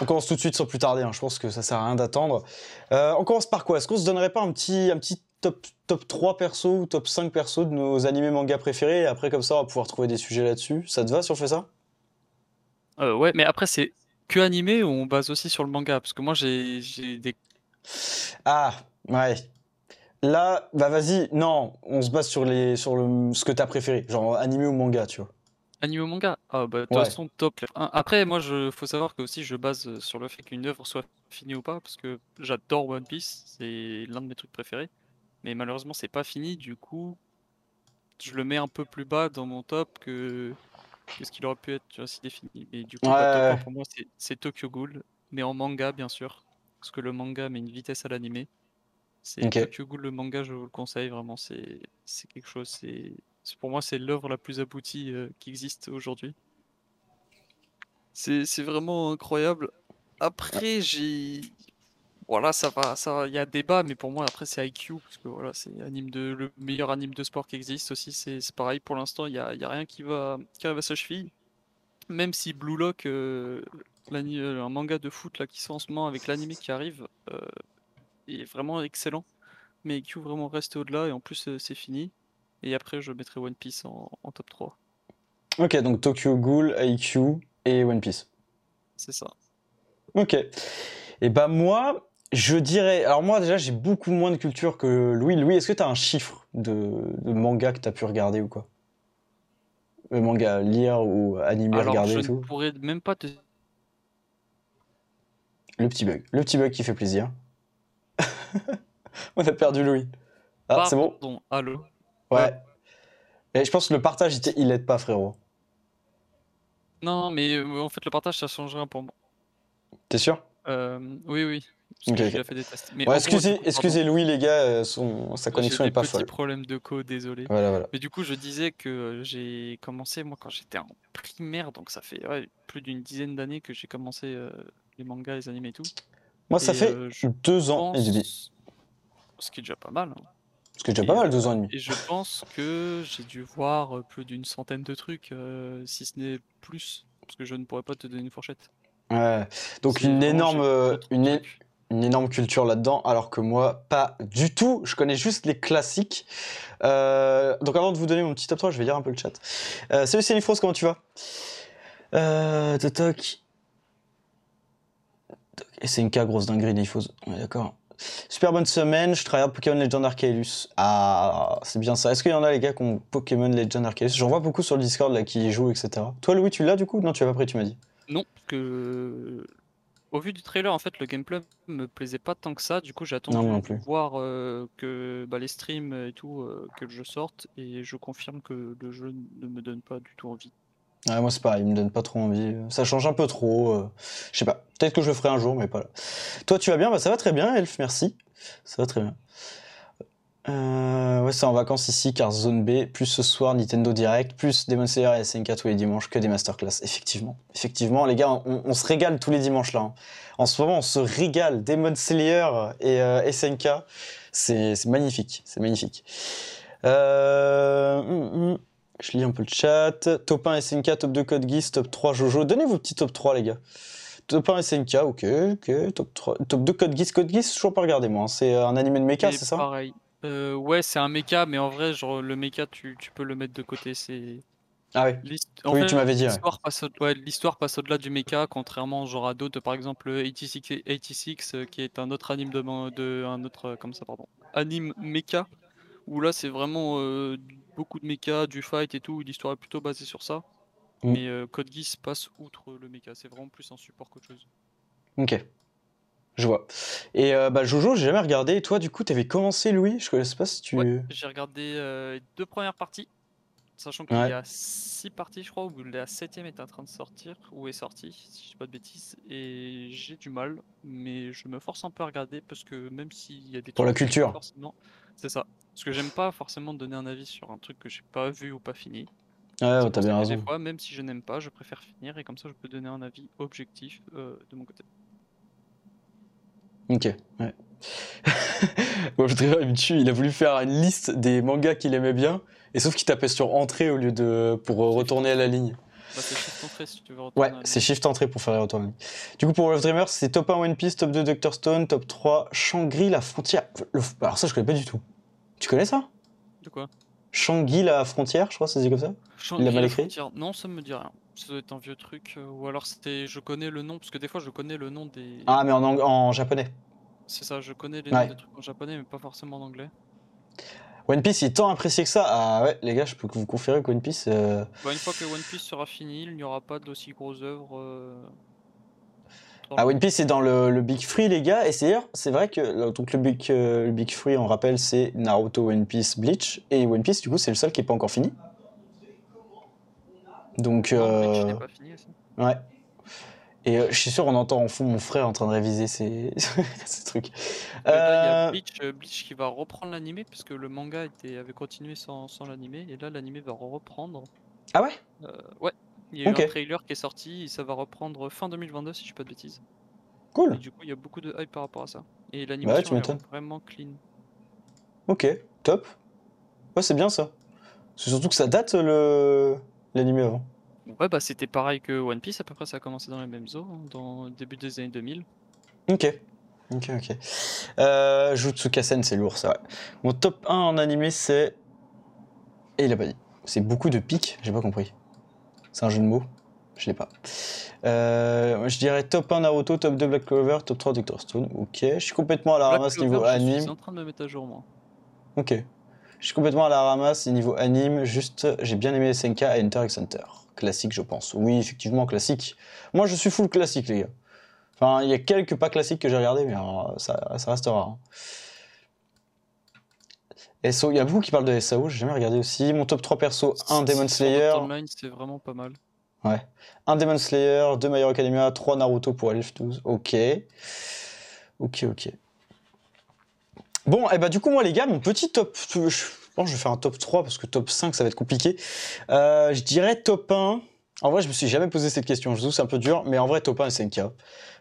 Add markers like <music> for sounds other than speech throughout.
On commence tout de suite sans plus tarder, hein. je pense que ça sert à rien d'attendre. Euh, on commence par quoi? Est-ce qu'on se donnerait pas un petit, un petit top, top 3 persos ou top 5 persos de nos animés manga préférés? Et après comme ça on va pouvoir trouver des sujets là-dessus Ça te va si on fait ça? Euh, Ouais, mais après c'est que animé ou on base aussi sur le manga? Parce que moi j'ai des... Ah, ouais. Là, bah vas-y, non, on se base sur, les, sur le, ce que t'as préféré, genre animé ou manga, tu vois. Animé ou manga Ah bah de toute façon top. Après moi je faut savoir que aussi je base euh, sur le fait qu'une œuvre soit finie ou pas parce que j'adore One Piece, c'est l'un de mes trucs préférés. Mais malheureusement c'est pas fini, du coup je le mets un peu plus bas dans mon top que, ce qu'il aurait pu être tu vois, si défini. Et du coup bah, pour moi c'est Tokyo Ghoul, mais en manga bien sûr, parce que le manga met une vitesse à l'animé. C'est Tokyo Ghoul le manga je vous le conseille vraiment, c'est quelque chose, c'est pour moi, c'est l'œuvre la plus aboutie euh, qui existe aujourd'hui. C'est vraiment incroyable. Après, j'ai. Voilà, ça va, ça il y a débat, mais pour moi, après, c'est IQ, parce que voilà, c'est anime de, le meilleur anime de sport qui existe aussi. C'est pareil, pour l'instant, il n'y a, y a, rien qui va, qui arrive à sa cheville. Même si Blue Lock, euh, euh, un manga de foot là, qui sort en ce moment avec l'anime qui arrive, est vraiment excellent. Mais IQ vraiment reste au-delà, et en plus, c'est fini. Et après, je mettrai One Piece en, top 3. Ok, donc Tokyo Ghoul, IQ et One Piece. C'est ça. Ok. Et bah moi, je dirais. Alors moi, déjà, j'ai beaucoup moins de culture que Louis. Louis, est-ce que tu as un chiffre de, manga que tu as pu regarder ou quoi? Le manga lire ou animer, regarder et tout? Je pourrais même pas te. Le petit bug. Le petit bug qui fait plaisir. <laughs> On a perdu Louis. Ah, c'est bon? Pardon, allô? Ouais. Et je pense que le partage, il aide pas, frérot. Non, mais euh, en fait, le partage, ça changerait pour moi. T'es sûr? Euh, Oui, oui. Parce que j'ai fait des tests. Mais excusez, excusez Louis, les gars, euh, son, sa connexion est pas folle. J'ai des problèmes de code, désolé. Voilà, voilà. Mais du coup, je disais que j'ai commencé, moi, quand j'étais en primaire, donc ça fait plus d'une dizaine d'années que j'ai commencé les mangas, les animés et tout. Moi, ça fait deux ans et demi. Ce qui est déjà pas mal. Hein. Ce qui est déjà pas mal, deux ans et demi. Et je pense que j'ai dû voir euh, plus d'une centaine de trucs, euh, si ce n'est plus, parce que je ne pourrais pas te donner une fourchette. Ouais, donc une énorme, euh, une, une, énorme culture là-dedans, alors que moi, pas du tout. Je connais juste les classiques. donc avant de vous donner mon petit top 3, je vais lire un peu le chat. salut Cénifros, comment tu vas? Euh, Toc. Et c'est une cas grosse dinguerie, Nifos. Ouais, d'accord. Super bonne semaine, je travaille à Pokémon Legend Arceus. Ah, c'est bien ça. Est-ce qu'il y en a les gars qui ont Pokémon Legend Arceus? J'en vois beaucoup sur le Discord là qui jouent, etc. Toi Louis, tu l'as du coup? Non, tu l'as pas pris, tu m'as dit. Non, parce que au vu du trailer, en fait, le gameplay me plaisait pas tant que ça. Du coup, j'ai attendu de voir euh, que bah, les streams et tout, euh, que le jeu sorte, et je confirme que le jeu ne me donne pas du tout envie. Moi c'est pareil, il me donne pas trop envie. Ça change un peu trop. Euh, je sais pas. Peut-être que je le ferai un jour, mais pas là. Toi, tu vas bien? Bah ça va très bien, Elf, merci. Ça va très bien. Euh, ouais, c'est en vacances ici, car Zone B, plus ce soir Nintendo Direct, plus Demon Slayer et SNK tous les dimanches, que des masterclass. Effectivement. Effectivement, les gars, on, se régale tous les dimanches là. Hein. En ce moment, on se régale. Demon Slayer et euh, SNK, c'est magnifique. C'est magnifique. Hum, hum. Je lis un peu le chat. Top 1 SNK, top 2 Code Geass, top 3 Jojo. Donnez vos petits top 3, les gars. Top 1 SNK, ok, ok. Top, 3, top 2 Code Geass. Code Geass, toujours pas regardé, moi. Hein. C'est un animé de mecha, c'est ça? Pareil. Euh, ouais, c'est un mecha, mais en vrai, genre, le mecha, tu, tu peux le mettre de côté. C'est. Ah oui. oui, tu m'avais dit. L'histoire passe, au-delà du mecha, contrairement genre à d'autres, par exemple 86, 86 euh, qui est un autre anime de, de un autre, comme ça, pardon, anime mecha, où là c'est vraiment euh, beaucoup de mecha, du fight et tout, l'histoire est plutôt basée sur ça. Mm. Mais euh, Code Geass passe outre le mecha, c'est vraiment plus un support qu'autre chose. Ok. Je vois. Et euh, bah, Jojo, j'ai jamais regardé. Et toi, du coup, t'avais commencé, Louis? Je connais pas si tu. j'ai regardé euh, deux premières parties, sachant qu'il y a six parties, je crois, où la septième est en train de sortir, ou est sortie, si je dis pas de bêtises. Et j'ai du mal, mais je me force un peu à regarder parce que même s'il y a des. Pour la culture. C'est ça. Parce que j'aime pas forcément donner un avis sur un truc que j'ai pas vu ou pas fini. Ouais, t'as bien raison. Des fois, même si je n'aime pas, je préfère finir et comme ça je peux donner un avis objectif euh, de mon côté. Ok, ouais. <laughs> Moi, je voudrais il a voulu faire une liste des mangas qu'il aimait bien, et sauf qu'il tapait sur entrée au lieu de pour retourner à la ligne. Bah, c'est shift entrée si tu veux Ouais, c'est shift entrée pour faire les retours Du coup, pour Wolf Dreamers, c'est top 1 One Piece, top 2 Doctor Stone, top 3 Shangri la frontière. Alors, ça, je connais pas du tout. Tu connais ça? De quoi? Shangri la frontière, je crois, ça se dit comme ça? Il a mal écrit? Non, ça me dit rien. Ça doit être un vieux truc. Euh, ou alors c'était. Je connais le nom, parce que des fois, je connais le nom des. Ah, mais en, en japonais. C'est ça, je connais les noms des trucs en japonais, mais pas forcément en anglais. One Piece est tant apprécié que ça. Ah ouais, les gars, je peux vous confirmer que One Piece. Euh, bah, une fois que One Piece sera fini, il n'y aura pas d'aussi grosses œuvres. Euh, ah, One Piece c'est dans le, Big Free, les gars. Et c'est c'est vrai que donc le Big, euh, le Big Free, on rappelle, c'est Naruto, One Piece, Bleach. Et One Piece, du coup, c'est le seul qui est pas encore fini. Donc. Non, pas fini aussi. Ouais. Et euh, je suis sûr, on entend en fond mon frère en train de réviser ces, <laughs> trucs. Il y a euh, euh, Bleach, qui va reprendre l'animé, puisque le manga était, avait continué sans, sans l'animé, et là l'animé va reprendre. Ah ouais? Ouais, il y a eu un trailer qui est sorti, et ça va reprendre fin 2022 si je dis pas de bêtises. Cool. Et du coup, il y a beaucoup de hype par rapport à ça. Et l'animation est vraiment clean. Ok, top. Ouais, c'est bien ça. C'est surtout que ça date le l'animé avant. Ouais, bah c'était pareil que One Piece, à peu près ça a commencé dans les mêmes eaux, hein, dans le début des années 2000. Ok. Ok, ok. Euh, Jutsu Kaisen, c'est lourd, ça. Ouais. Mon top 1 en animé, c'est. Et il a pas dit. C'est beaucoup de pics, j'ai pas compris. C'est un jeu de mots Je l'ai pas. Euh, je dirais top 1 Naruto, top 2 Black Clover, top 3 Doctor Stone. Ok, je suis complètement à la ramasse niveau anime. Je suis en train de me mettre à jour, moi. Ok. Je suis complètement à la ramasse niveau anime, juste j'ai bien aimé SNK et Enter x Hunter classique, je pense. Oui, effectivement, classique. Moi, je suis full classique, les gars. Enfin, il y a quelques pas classiques que j'ai regardé, mais ça, ça reste rare. Hein. SO, il y a beaucoup qui parlent de SAO, j'ai jamais regardé aussi. Mon top 3 perso, un Demon Slayer. c'est vraiment pas mal. Ouais. Un Demon Slayer, deux My Hero Academia, trois Naruto pour Elf 12. Ok. Ok, ok. Bon, et eh bah ben, du coup, moi, les gars, mon petit top je vais faire un top 3 parce que top 5, ça va être compliqué. Euh, je dirais top 1. En vrai, je me suis jamais posé cette question. Je trouve c'est un peu dur, mais en vrai, top 1 SNK.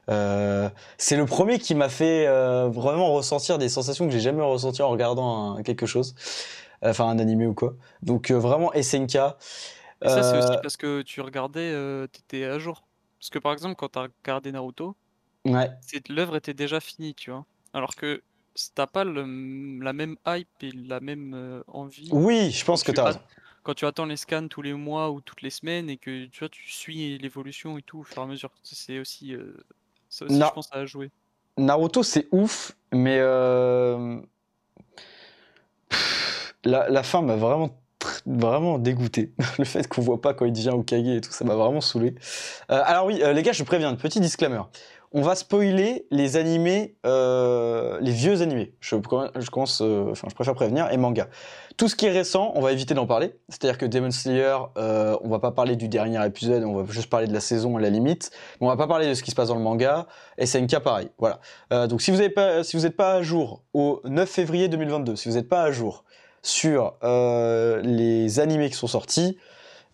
Euh, c'est le premier qui m'a fait euh, vraiment ressentir des sensations que j'ai jamais ressenties en regardant quelque chose, enfin un animé ou quoi. Donc vraiment SNK. Et ça, c'est aussi parce que tu regardais, tu étais à jour. Parce que par exemple, quand tu as regardé Naruto, ouais. l'œuvre était déjà finie, tu vois. Alors que t'as pas la même hype et la même euh, envie. Oui, je pense que tu as Quand tu attends les scans tous les mois ou toutes les semaines et que tu vois, tu suis l'évolution et tout au fur et à mesure, c'est aussi, euh, ça aussi je pense, à jouer. Naruto, c'est ouf, mais euh, la, fin m'a vraiment vraiment dégoûté. <laughs> Le fait qu'on voit pas quand il devient Okage et tout, ça m'a vraiment saoulé. alors oui, les gars, je préviens, petit disclaimer on va spoiler les animés, euh, les vieux animés. Je, commence, euh, enfin, je préfère prévenir et manga. Tout ce qui est récent, on va éviter d'en parler. C'est-à-dire que Demon Slayer, euh, on va pas parler du dernier épisode, on va juste parler de la saison à la limite. Mais on va pas parler de ce qui se passe dans le manga. Et SNK, pareil. Voilà. donc si vous n'êtes pas, pas à jour au 9 février 2022, si vous n'êtes pas à jour sur les animés qui sont sortis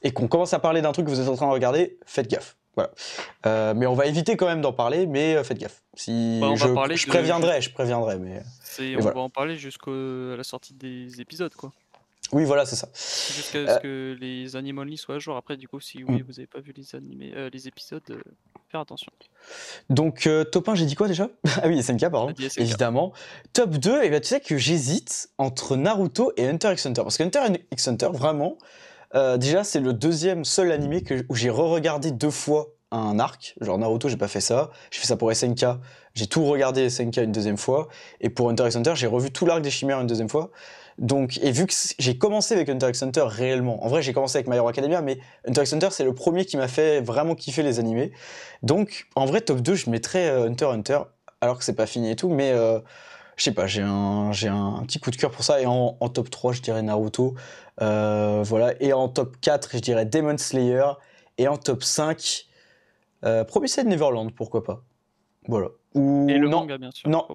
et qu'on commence à parler d'un truc que vous êtes en train de regarder, faites gaffe. Voilà. Euh, mais on va éviter quand même d'en parler, mais euh, faites gaffe. Si bah, je, je préviendrai, je préviendrai, mais. on va en parler jusqu'à la sortie des épisodes, quoi. Oui, voilà, c'est ça. Jusqu'à ce euh, que les animes only soient à jour. Après, du coup, si oui, mm. vous n'avez pas vu les, animés, les épisodes, faire attention. Donc, top 1, j'ai dit quoi déjà? <laughs> Ah oui, SNK, pardon. Évidemment. Top 2, et eh ben, tu sais que j'hésite entre Naruto et Hunter x Hunter. Parce que Hunter x Hunter, vraiment, euh, déjà, c'est le deuxième seul animé que, où j'ai re-regardé deux fois un arc. Genre Naruto, j'ai pas fait ça. J'ai fait ça pour SNK. J'ai tout regardé SNK une deuxième fois. Et pour Hunter x Hunter, j'ai revu tout l'arc des chimères une deuxième fois. Donc, et vu que j'ai commencé avec Hunter x Hunter réellement, en vrai, j'ai commencé avec My Hero Academia, mais Hunter x Hunter, c'est le premier qui m'a fait vraiment kiffer les animés. Donc, en vrai, top 2, je mettrais euh, Hunter x Hunter, alors que c'est pas fini et tout, mais euh, je sais pas, j'ai un, j'ai un petit coup de cœur pour ça. Et en, en top 3, je dirais Naruto. Euh, voilà. Et en top 4, je dirais Demon Slayer. Et en top 5, euh, Promised Neverland, pourquoi pas. Voilà. Ou, et le manga, bien sûr, non,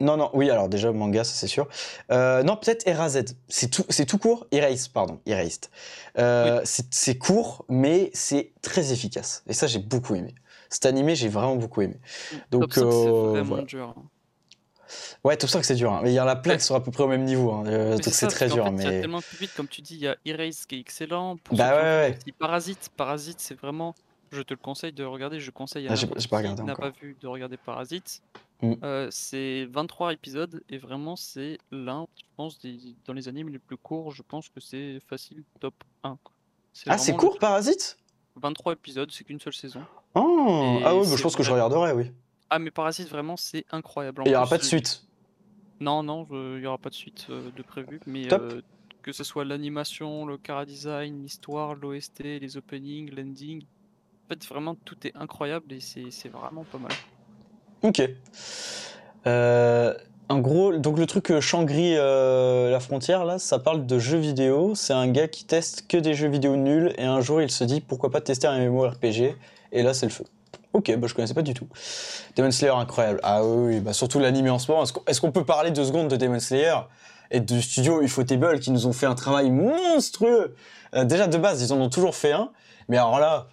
non, non, oui, alors déjà, manga, ça c'est sûr. Euh, non, peut-être Erazed. C'est tout, c'est tout court. Erase, pardon, Erased. Euh, C'est court, mais c'est très efficace. Et ça, j'ai beaucoup aimé. Cet animé, j'ai vraiment beaucoup aimé. Donc, top 5, c'est vraiment dur. Hein. Ouais, ça que c'est dur. Hein. Mais il y en a plein qui sont à peu près au même niveau. Hein. Euh, donc c'est très dur. mais... Il y a tellement plus vite, comme tu dis, il y a Erase qui est excellent. Pour bah ouais, ouais. Parasite, Parasite, c'est vraiment. Je te le conseille de regarder. Je conseille à ah, qui n'a pas vu de regarder Parasite. Mm. Euh, c'est 23 épisodes et vraiment c'est l'un, je pense, des, dans les animes les plus courts. Je pense que c'est facile top 1. Ah, c'est court, Parasite? 23 épisodes, c'est qu'une seule saison. Oh ah oui, je pense que je regarderai, oui. Ah, mais Parasite, vraiment, c'est incroyable. il n'y aura pas de suite Non, non, il n'y aura pas de suite euh, de prévu. Mais euh, que ce soit l'animation, le cara design, l'histoire, l'OST, les openings, l'ending. En fait, vraiment, tout est incroyable et c'est vraiment pas mal. Ok. Euh, en gros, donc le truc Shangri la frontière, là, ça parle de jeux vidéo. C'est un gars qui teste que des jeux vidéo nuls et un jour il se dit pourquoi pas tester un MMORPG et là c'est le feu. Ok, bah je connaissais pas du tout. Demon Slayer incroyable. Ah oui, bah surtout l'anime en ce moment. Est-ce qu'on peut parler deux secondes de Demon Slayer et du studio Ufotable qui nous ont fait un travail monstrueux? Euh, Déjà de base, ils en ont toujours fait un, mais alors là,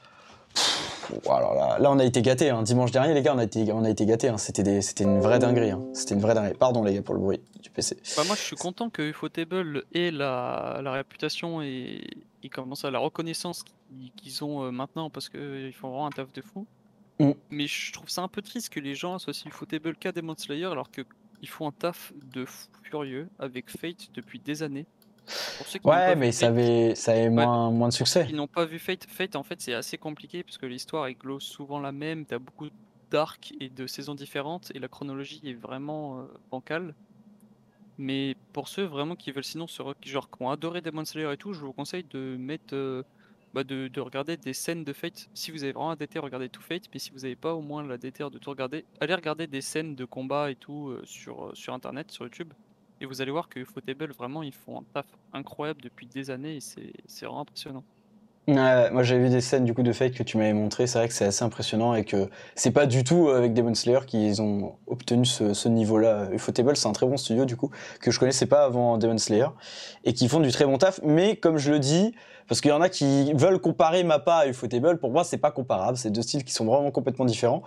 alors là, là, on a été gâtés. Hein. Dimanche dernier, les gars, on a été, on a été gâtés. Hein. C'était, une vraie dinguerie. Hein. C'était une vraie dinguerie. Pardon les gars pour le bruit du PC. Bah moi, je suis content que Ufotable ait la, réputation et, et comment ça, la reconnaissance qu'ils ont euh, maintenant parce qu'ils font vraiment un taf de fou. Mm. Mais je trouve ça un peu triste que les gens associent Footable qu'à Demon Slayer alors qu'ils font un taf de furieux avec Fate depuis des années. ouais, mais ça avait, ça avait moins, moins de succès. Ils n'ont pas vu Fate. Fate, en fait, c'est assez compliqué parce que l'histoire est souvent la même. T'as beaucoup d'arcs et de saisons différentes et la chronologie est vraiment euh, bancale. Mais pour ceux vraiment qui veulent sinon se genre qui ont adoré Demon Slayer et tout, je vous conseille de mettre euh, bah, de, regarder des scènes de Fate. Si vous avez vraiment un DT, regardez tout Fate. Mais si vous n'avez pas au moins la DT de tout regarder, allez regarder des scènes de combat et tout euh, sur, euh, sur internet, sur YouTube. Et vous allez voir que Fotable, vraiment, ils font un taf incroyable depuis des années et c'est vraiment impressionnant. moi j'avais vu des scènes du coup de Fate que tu m'avais montré, c'est vrai que c'est assez impressionnant et que c'est pas du tout avec Demon Slayer qu'ils ont obtenu ce, niveau-là. Ufotable c'est un très bon studio du coup que je connaissais pas avant Demon Slayer et qui font du très bon taf, mais comme je le dis, parce qu'il y en a qui veulent comparer Mappa à Ufotable. Pour moi, c'est pas comparable. C'est deux styles qui sont vraiment complètement différents.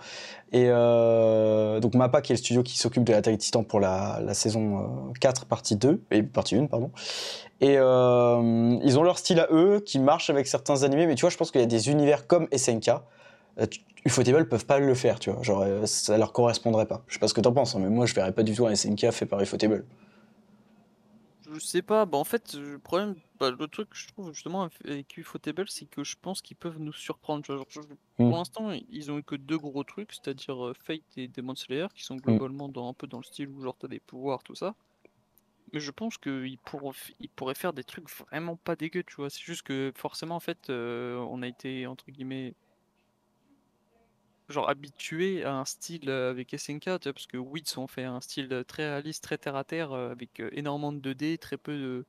Et euh, donc Mappa, qui est le studio qui s'occupe de l'attaque Titan pour la, saison 4, euh, partie 2, et partie 1, pardon. Et euh, ils ont leur style à eux, qui marche avec certains animés. Mais tu vois, je pense qu'il y a des univers comme SNK. Ufotable peuvent pas le faire, tu vois. Genre, ça leur correspondrait pas. Je sais pas ce que t'en penses, hein, mais moi, je verrais pas du tout un SNK fait par Ufotable. Je sais pas, bah en fait, le problème, bah, le truc que je trouve justement avec Ufotable, c'est que je pense qu'ils peuvent nous surprendre. Pour mmh. l'instant, ils ont eu que deux gros trucs, c'est-à-dire euh, Fate et Demon Slayer, qui sont mmh. globalement dans, un peu dans le style où genre t'as des pouvoirs, tout ça. Mais je pense qu'ils pourront, ils pourraient faire des trucs vraiment pas dégueux, tu vois. C'est juste que forcément, en fait, euh, on a été, entre guillemets, genre habitué à un style avec SNK, parce que Wits ont fait un style très réaliste, très terre à terre, avec énormément de 2D, très peu de,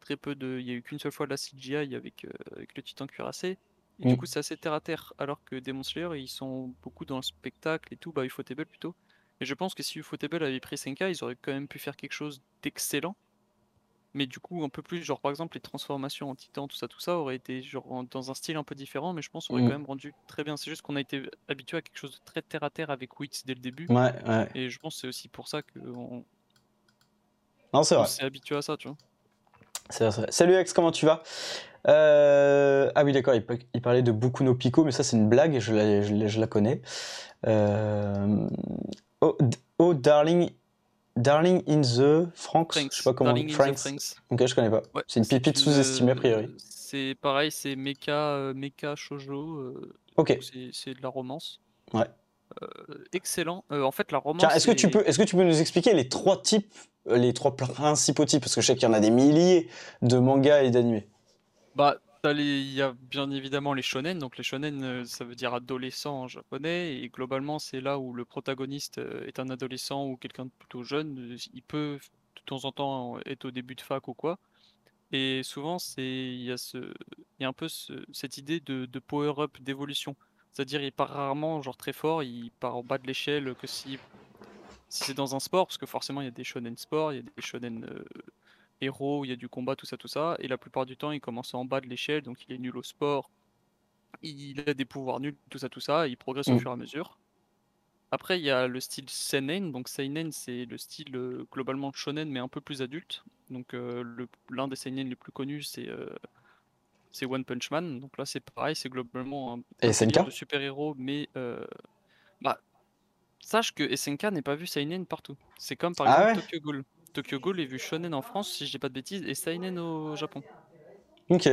très peu de, il y a eu qu'une seule fois de la CGI avec, avec le Titan cuirassé. Et du mm. coup, c'est assez terre à terre, alors que Demon Slayer, ils sont beaucoup dans le spectacle et tout, bah Ufotable plutôt. Et je pense que si Ufotable avait pris SNK, ils auraient quand même pu faire quelque chose d'excellent mais du coup un peu plus genre par exemple les transformations en titan tout ça tout ça aurait été genre dans un style un peu différent mais je pense aurait mmh. quand même rendu très bien c'est juste qu'on a été habitué à quelque chose de très terre à terre avec Wix dès le début ouais, ouais. et je pense que c'est aussi pour ça que on, non c'est vrai s'est habitué à ça tu vois vrai, Salut Ex, comment tu vas? Euh... Ah oui, d'accord, il, parlait de beaucoup nos picots, mais ça c'est une blague, je la, je la, connais. Euh... Oh, oh, darling, Darling in the Franks, je sais pas comment. Darling Franks. Ok, je connais pas. c'est une pipite sous-estimée a priori. C'est pareil, c'est mecha, euh, mecha shoujo. Euh, ok. C'est de la romance. Ouais. Euh, excellent. en fait, la romance. est-ce que tu peux, est-ce que tu peux nous expliquer les trois types, les trois principaux types, parce que je sais qu'il y en a des milliers de mangas et d'animés. Bah, il y a bien évidemment les shonen. Donc les shonen, euh, ça veut dire adolescent en japonais. Et globalement, c'est là où le protagoniste euh, est un adolescent ou quelqu'un de plutôt jeune. Il peut de temps en temps être au début de fac ou quoi. Et souvent, c'est il y a ce, il y a un peu cette idée de, power-up, d'évolution. C'est-à-dire, il part rarement genre très fort. Il part en bas de l'échelle que si, si c'est dans un sport, parce que forcément, il y a des shonen sport, il y a des shonen euh, héros, il y a du combat, tout ça, tout ça. Et la plupart du temps, il commence en bas de l'échelle, donc il est nul au sport. Il a des pouvoirs nuls, tout ça, tout ça. Et il progresse au mm. fur et à mesure. Après, il y a le style seinen. Donc seinen, c'est le style globalement shonen, mais un peu plus adulte. Donc l'un des seinen les plus connus, c'est c'est One Punch Man. Donc là, c'est pareil, c'est globalement un, Et SNK de super-héros, mais bah, sache que SNK n'est pas vu seinen partout. C'est comme par Ah exemple Tokyo Ghoul. Tokyo Ghoul est vu shonen en France, si je dis pas de bêtises, et seinen au Japon. Ok.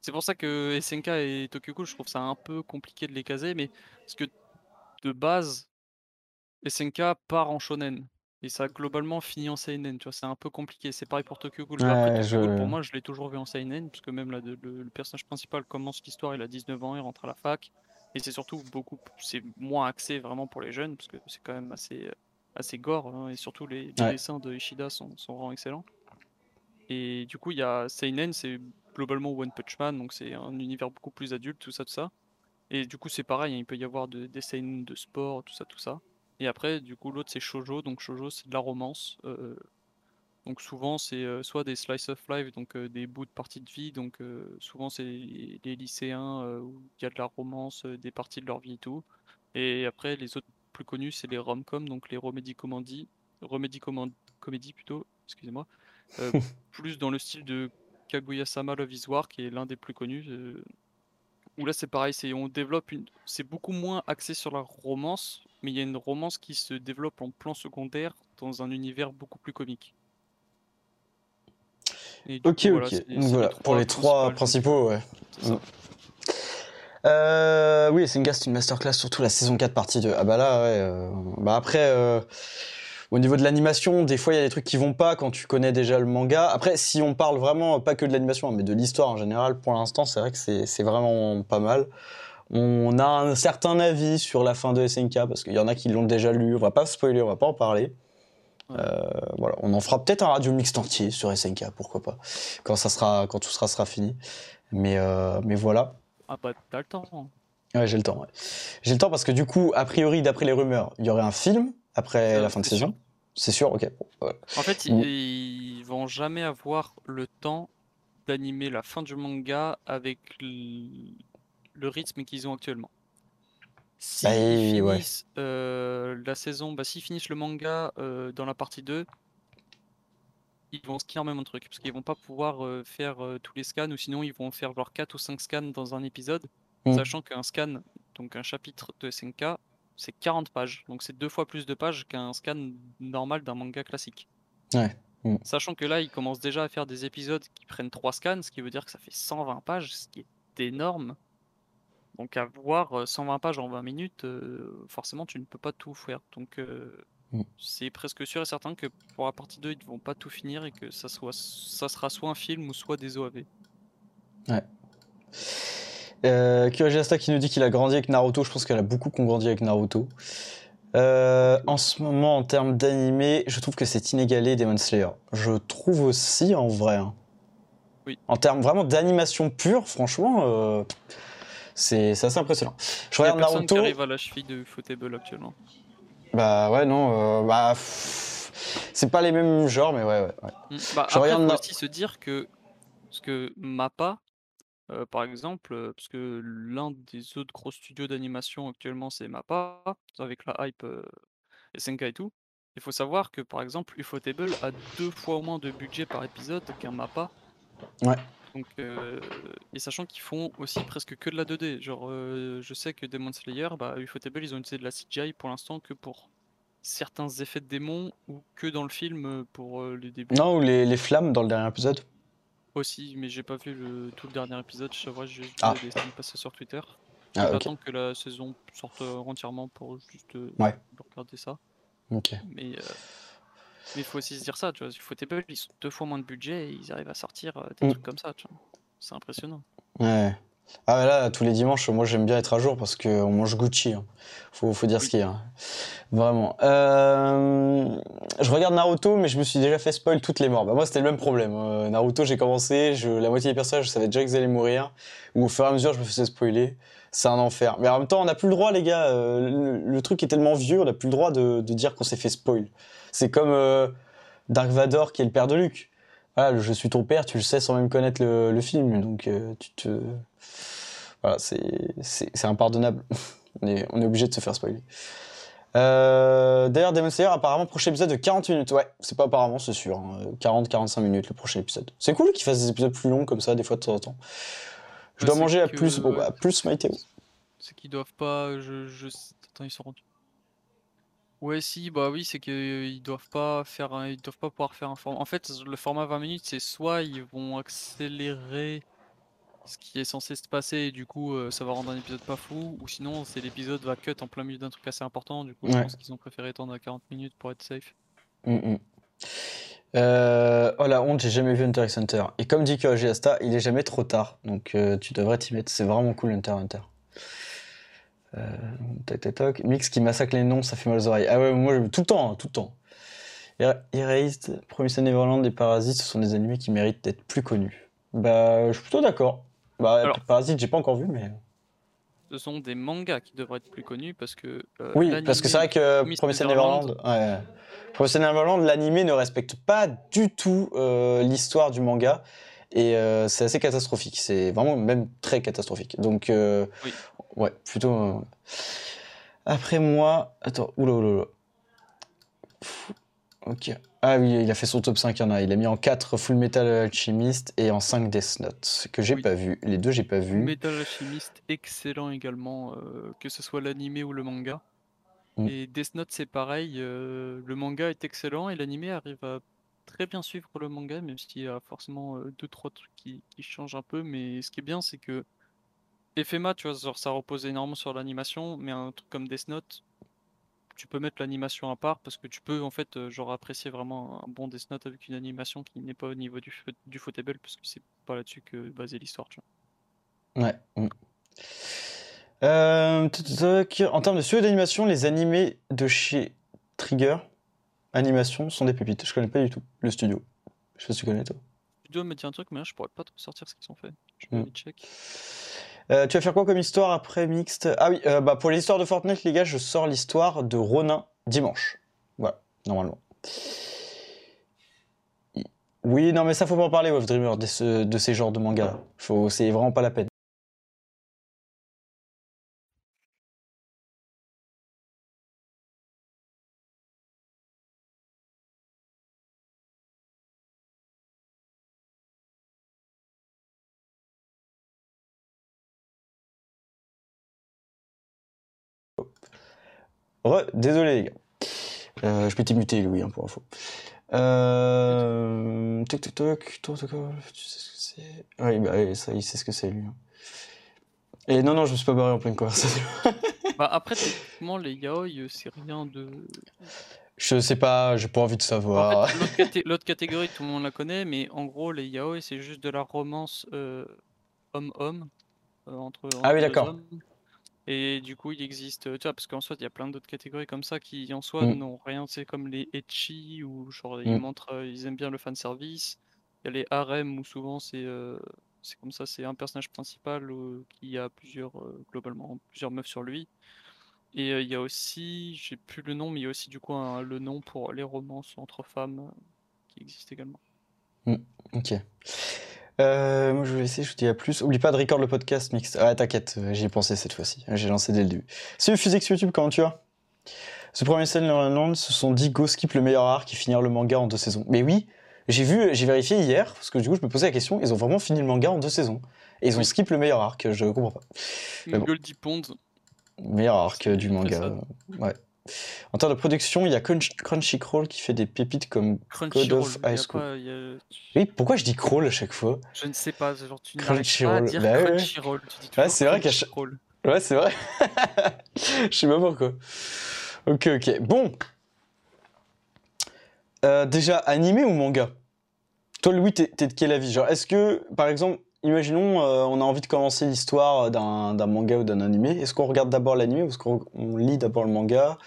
C'est pour ça que SNK et Tokyo Ghoul, je trouve ça un peu compliqué de les caser, mais parce que de base, SNK part en shonen. Et ça a globalement fini en seinen, tu vois, c'est un peu compliqué. C'est pareil pour Tokyo Ghoul. Après, Tokyo Ghoul, pour moi, je l'ai toujours vu en seinen, parce que même là, le, le, personnage principal commence l'histoire, il a 19 ans, il rentre à la fac. Et c'est surtout beaucoup, c'est moins axé vraiment pour les jeunes, parce que c'est quand même assez, assez gore, hein, et surtout les, dessins de Ishida sont, sont vraiment excellents. Et du coup, il y a Seinen, c'est globalement One Punch Man, donc c'est un univers beaucoup plus adulte, tout ça, tout ça. Et du coup, c'est pareil, hein, il peut y avoir de, des seinen de sport, tout ça, tout ça. Et après, du coup, l'autre c'est Shoujo, donc Shoujo c'est de la romance. Euh, donc souvent c'est euh, soit des slice of life, donc euh, des bouts de parties de vie, donc souvent c'est les lycéens où il y a de la romance, des parties de leur vie et tout. Et après, les autres plus connus, c'est les rom-com, donc les Remedy Comedy, Remedy Comédie plutôt, excusez-moi, <laughs> plus dans le style de Kaguya-sama Love is War, qui est l'un des plus connus. où là c'est pareil, c'est on développe une, c'est beaucoup moins axé sur la romance, mais il y a une romance qui se développe en plan secondaire dans un univers beaucoup plus comique. ok, ok. Voilà, pour les trois principaux, ouais. Mm. Euh, oui, c'est une, masterclass, surtout la saison 4 partie 2. Ah bah là, ouais. Euh, bah après, euh, au niveau de l'animation, des fois il y a des trucs qui vont pas quand tu connais déjà le manga. Après, si on parle vraiment, pas que de l'animation, mais de l'histoire en général, pour l'instant, c'est vrai que c'est vraiment pas mal. On a un certain avis sur la fin de SNK parce qu'il y en a qui l'ont déjà lu. On va pas spoiler, on va pas en parler. Euh, voilà, on en fera peut-être un radio mixte entier sur SNK, pourquoi pas, quand ça sera, quand tout sera sera fini. Mais euh, mais voilà. Ah bah t'as le temps. Hein. Ouais, j'ai le temps. J'ai le temps parce que du coup, a priori, d'après les rumeurs, il y aurait un film après la fin de saison. C'est sûr, ok. En fait, ils, vont jamais avoir le temps d'animer la fin du manga avec le rythme qu'ils ont actuellement. S'ils bah, finissent euh, la saison, bah, s'ils finissent le manga euh, dans la partie 2, ils vont skier même un truc, parce qu'ils vont pas pouvoir euh, faire tous les scans, ou sinon ils vont faire genre 4 ou 5 scans dans un épisode, mm. sachant qu'un scan, donc un chapitre de SNK, c'est 40 pages, donc c'est deux fois plus de pages qu'un scan normal d'un manga classique. Mm. Sachant que là, ils commencent déjà à faire des épisodes qui prennent 3 scans, ce qui veut dire que ça fait 120 pages, ce qui est énorme. Donc avoir 120 pages en 20 minutes, forcément tu ne peux pas tout faire. Donc mmh. c'est presque sûr et certain que pour la partie 2, ils ne vont pas tout finir et que ça, soit, ça sera soit un film ou soit des OAV. Ouais. Euh, qui nous dit qu'il a grandi avec Naruto, je pense qu'elle a beaucoup qu'on grandi avec Naruto. en ce moment, en termes d'animé, je trouve que c'est inégalé Demon Slayer. Je trouve aussi en vrai. Hein. Oui. En termes vraiment d'animation pure, franchement, c'est assez impressionnant. Je regarde Naruto. qui arrive à la cheville de Footable actuellement. Bah ouais, non, euh, bah. C'est pas les mêmes genres, mais ouais, ouais. Mm. Bah, je regarde faut aussi se dire que. Parce que Mappa, euh, par exemple, euh, parce que l'un des autres gros studios d'animation actuellement, c'est Mappa, avec la hype SNK et tout. Il faut savoir que, par exemple, Ufotable a deux fois moins de budget par épisode qu'un Mappa. Ouais. Donc, euh, et sachant qu'ils font aussi presque que de la 2D. Genre, euh, je sais que Demon Slayer, bah, Ufotable, ils ont utilisé de la CGI pour l'instant que pour certains effets de démons ou que dans le film euh, pour les débuts. Non, ou les, flammes dans le dernier épisode. Aussi, mais j'ai pas vu le, tout le dernier épisode. Je sais j'ai ah. des passer sur Twitter. Ah, J'attends que la saison sorte entièrement pour juste regarder ça. Ok. Mais mais il faut aussi se dire ça, tu vois. Footable, ils ont deux fois moins de budget et ils arrivent à sortir euh, des mm. trucs comme ça, tu vois. C'est impressionnant. Ouais. Ah là, tous les dimanches, moi j'aime bien être à jour parce qu'on mange Gucci. Hein. Faut, faut dire ce qu'il y a. Hein. Vraiment. Euh, je regarde Naruto, mais je me suis déjà fait spoil toutes les morts. Bah, moi, c'était le même problème. Euh, Naruto, j'ai commencé, je, la moitié des personnages, je savais déjà qu'ils allaient mourir. Ou au fur et à mesure, je me faisais spoiler. C'est un enfer. Mais en même temps, on n'a plus le droit, les gars. le, truc est tellement vieux, on n'a plus le droit de, de dire qu'on s'est fait spoil. C'est comme euh, Dark Vador qui est le père de Luke. Voilà, je suis ton père, tu le sais sans même connaître le, film, donc euh, tu te, voilà, c'est impardonnable. <laughs> on est on est obligé de se faire spoiler. Euh, D'ailleurs, Demon Slayer, apparemment, prochain épisode de 40 minutes. Ouais, c'est pas apparemment, c'est sûr. 40-45 hein. minutes le prochain épisode. C'est cool qu'ils fassent des épisodes plus longs comme ça, des fois de temps en temps. Je dois manger à plus, bon, bah, plus Maïteo. C'est qu'ils doivent pas. Je, je... Attends, ils sont rendus. Ouais, si, bah oui, c'est qu'ils doivent pas faire ils doivent pas pouvoir faire un format. En fait, le format 20 minutes, c'est soit ils vont accélérer ce qui est censé se passer et du coup euh, ça va rendre un épisode pas fou, ou sinon c'est l'épisode va cut en plein milieu d'un truc assez important, du coup je pense qu'ils ont préféré étendre à 40 minutes pour être safe. Mm, mm. Euh, oh la honte, j'ai jamais vu Hunter x Hunter. Et comme dit que Asta, il est jamais trop tard, donc euh, tu devrais t'y mettre. C'est vraiment cool Hunter x Hunter. Euh, Mix qui massacre les noms, ça fait mal aux oreilles. Ah ouais, moi, tout le temps, hein, tout le temps. Erased, Promised Neverland et Parasite, ce sont des animés qui méritent d'être plus connus. Bah, je suis plutôt d'accord. Bah, Parasite, j'ai pas encore vu, mais. Ce sont des mangas qui devraient être plus connus parce que. Euh, oui, parce que c'est vrai que Promised Neverland. Ouais. Promised Neverland, l'animé ne respecte pas du tout euh, l'histoire du manga. Et c'est assez catastrophique. C'est vraiment même très catastrophique. Donc, oui. Ouais, plutôt. Euh, après moi. Attends, oula, oula, oula. Ok. Ah oui, il a fait son top 5, il en a. Il a mis en 4 Full Metal Alchemist et en 5 Death Note, que j'ai pas vu. Les deux, j'ai pas vu. Full Metal Alchemist, excellent également, euh, que ce soit l'animé ou le manga. Mm. Et Death Note, c'est pareil. Euh, le manga est excellent et l'animé arrive à très bien suivre le manga, même s'il y a forcément 2-3 trucs qui, changent un peu. Mais ce qui est bien, c'est que FMA, tu vois, ça repose énormément sur l'animation, mais un truc comme Death Note, tu peux mettre l'animation à part parce que tu peux en fait euh, genre apprécier vraiment un bon Death Note avec une animation qui n'est pas au niveau du, du footable parce que c'est pas là-dessus que basée l'histoire. Ouais. Mm. Euh, en termes de studio d'animation, les animés de chez Trigger Animation sont des pépites. Je connais pas du tout le studio. Je sais pas si tu connais toi. Tu dois me dire un truc, mais là, je pourrais pas te sortir ce qu'ils ont fait. Je vais mm. check. Euh, tu vas faire quoi comme histoire après Mixte? Ah oui, euh, bah pour l'histoire de Fortnite, les gars, je sors l'histoire de Ronin dimanche. Voilà, normalement. Oui, non, mais ça, faut pas en parler, Wolf Dreamer, de, de ces genres de mangas. C'est vraiment pas la peine. Désolé les gars. Euh, je peux t'immuter Louis hein, pour info. Euh... Toc toc toc, tu sais ce que c'est? Oui, bah oui, ça, il sait ce que c'est lui. Hein. Et non, non, je me suis pas barré en pleine conversation. <laughs> bah après, techniquement, les yaoi, c'est rien de. Je sais pas, j'ai pas envie de savoir. <laughs> L'autre catégorie, tout le monde la connaît, mais en gros, les yaoi, c'est juste de la romance euh, homme-homme. Euh, entre, ah oui, d'accord. Et du coup, il existe, tu vois, parce qu'en soi, il y a plein d'autres catégories comme ça qui, en soi, mm. n'ont rien, c'est comme les etchi, où genre, ils mm. montrent, euh, ils aiment bien le fanservice. Il y a les harem, où souvent, c'est euh, c'est comme ça, c'est un personnage principal euh, qui a plusieurs, globalement, plusieurs meufs sur lui. Et il y a aussi, j'ai plus le nom, mais il y a aussi, du coup, le nom pour les romances entre femmes qui existent également. Mm. Ok. Euh, moi, je vais essayer, je te dis à plus. Oublie pas de record le podcast mix. Ah, t'inquiète, j'y ai pensé cette fois-ci. J'ai lancé dès le début. Salut Physix YouTube, comment tu vas? Ce premier scène dans la lande, se sont dit go skip le meilleur arc et finir le manga en deux saisons. Mais oui, j'ai vu, j'ai vérifié hier, parce que du coup, je me posais la question, ils ont vraiment fini le manga en deux saisons. Et ils ont skip le meilleur arc, je comprends pas. Goldie Pond. Meilleur arc du manga. Ouais. En termes de production, il y a Crunchyroll qui fait des pépites comme Code of High School. Oui, pourquoi je dis crawl à chaque fois? Je ne sais pas, genre tu Crunchyroll. Pas à dire bah Crunchyroll. Tu ouais, c'est vrai qu'à chaque... Ouais, <laughs> c'est vrai. je sais pas pourquoi. Ok, ok. Bon. Euh, déjà, animé ou manga? Toi, Louis, t'es de quel avis? Genre, est-ce que, par exemple, imaginons, euh, on a envie de commencer l'histoire d'un manga ou d'un animé. Est-ce qu'on regarde d'abord l'animé ou est-ce qu'on lit d'abord le manga?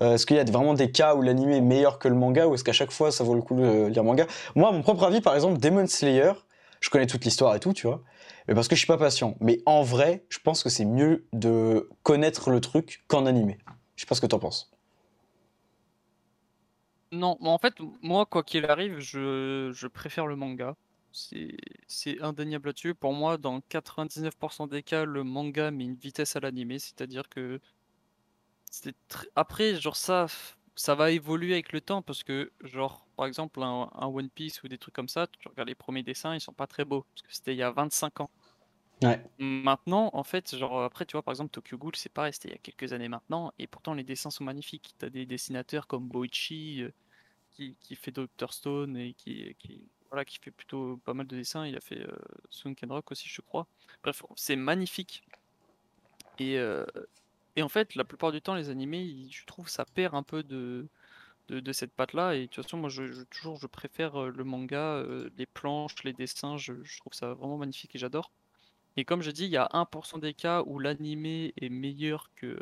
Euh, Est-ce qu'il y a vraiment des cas où l'animé est meilleur que le manga ou est-ce qu'à chaque fois ça vaut le coup de lire manga? Moi, mon propre avis, par exemple, Demon Slayer, je connais toute l'histoire et tout, tu vois, mais parce que je suis pas patient. Mais en vrai, je pense que c'est mieux de connaître le truc qu'en animé. Je sais pas ce que t'en penses. Non, en fait, moi, quoi qu'il arrive, je préfère le manga. C'est indéniable là-dessus. Pour moi, dans 99% des cas, le manga met une vitesse à l'animé, c'est-à-dire que Après, genre ça, ça va évoluer avec le temps parce que, genre, par exemple, un, One Piece ou des trucs comme ça, tu regardes les premiers dessins, ils sont pas très beaux parce que c'était il y a 25 ans. Ouais. Maintenant, en fait, genre après, tu vois, par exemple, Tokyo Ghoul, c'est pareil, c'était il y a quelques années maintenant, et pourtant les dessins sont magnifiques. T'as des dessinateurs comme Boichi euh, qui, qui fait Doctor Stone et qui, qui, voilà, qui fait plutôt pas mal de dessins. Il a fait euh, Sunken Rock aussi, je crois. Bref, c'est magnifique. Et, euh, et en fait, la plupart du temps, les animés, je trouve, ça perd un peu de, de, cette patte-là. Et de toute façon, moi, je, toujours, je préfère euh, le manga, euh, les planches, les dessins. Je, trouve ça vraiment magnifique et j'adore. Et comme je dis, il y a 1% des cas où l'animé est meilleur que,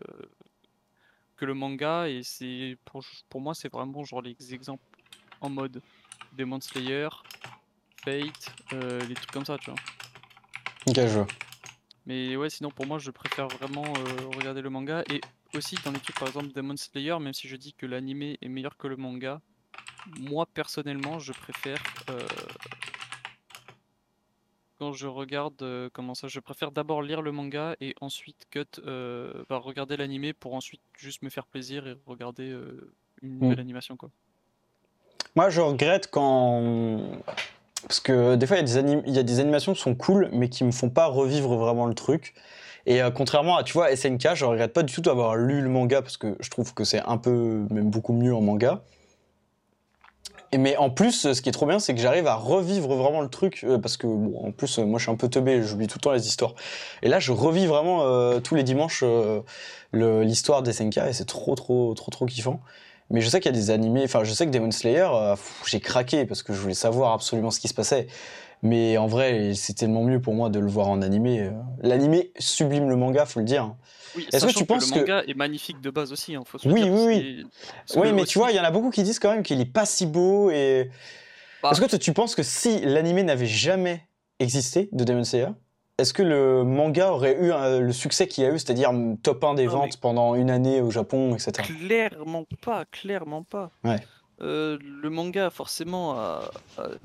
que le manga. Et c'est pour, pour moi, c'est vraiment genre les exemples en mode Demon Slayer, Fate, euh, les trucs comme ça, tu vois. Ok, je vois. Mais ouais, sinon pour moi, je préfère vraiment euh, regarder le manga. Et aussi, dans les trucs, par exemple, Demon Slayer, même si je dis que l'anime est meilleur que le manga, moi personnellement, je préfère. Euh, quand je regarde, euh, comment ça, je préfère d'abord lire le manga et ensuite cut, bah, regarder l'anime pour ensuite juste me faire plaisir et regarder une nouvelle hmm. animation quoi. Moi, je regrette quand parce que des fois, il y, a des y a des animations qui sont cool, mais qui me font pas revivre vraiment le truc. Et euh, contrairement à, tu vois, SNK, je regrette pas du tout d'avoir lu le manga, parce que je trouve que c'est un peu, même beaucoup mieux en manga. Mais en plus, ce qui est trop bien, c'est que j'arrive à revivre vraiment le truc, euh, parce que, bon, en plus, moi je suis un peu teubé, j'oublie tout le temps les histoires. Et là, je revis vraiment euh, tous les dimanches l'histoire d'SNK, et c'est trop, trop, trop, trop kiffant. Mais je sais qu'il y a des animés, enfin je sais que Demon Slayer, euh, j'ai craqué parce que je voulais savoir absolument ce qui se passait. Mais en vrai, c'est tellement mieux pour moi de le voir en animé. L'animé sublime le manga, faut le dire. Oui, Est-ce que tu penses que le manga est magnifique de base aussi hein, faut Oui, oui, oui. Oui, mais tu vois, il y en a beaucoup qui disent quand même qu'il est pas si beau et. Bah. Est-ce que tu penses que si l'animé n'avait jamais existé de Demon Slayer, est-ce que le manga aurait eu le succès qu'il a eu, c'est-à-dire top 1 des ventes pendant une année au Japon, etc. Clairement pas, clairement pas. Ouais. Euh, le manga forcément a,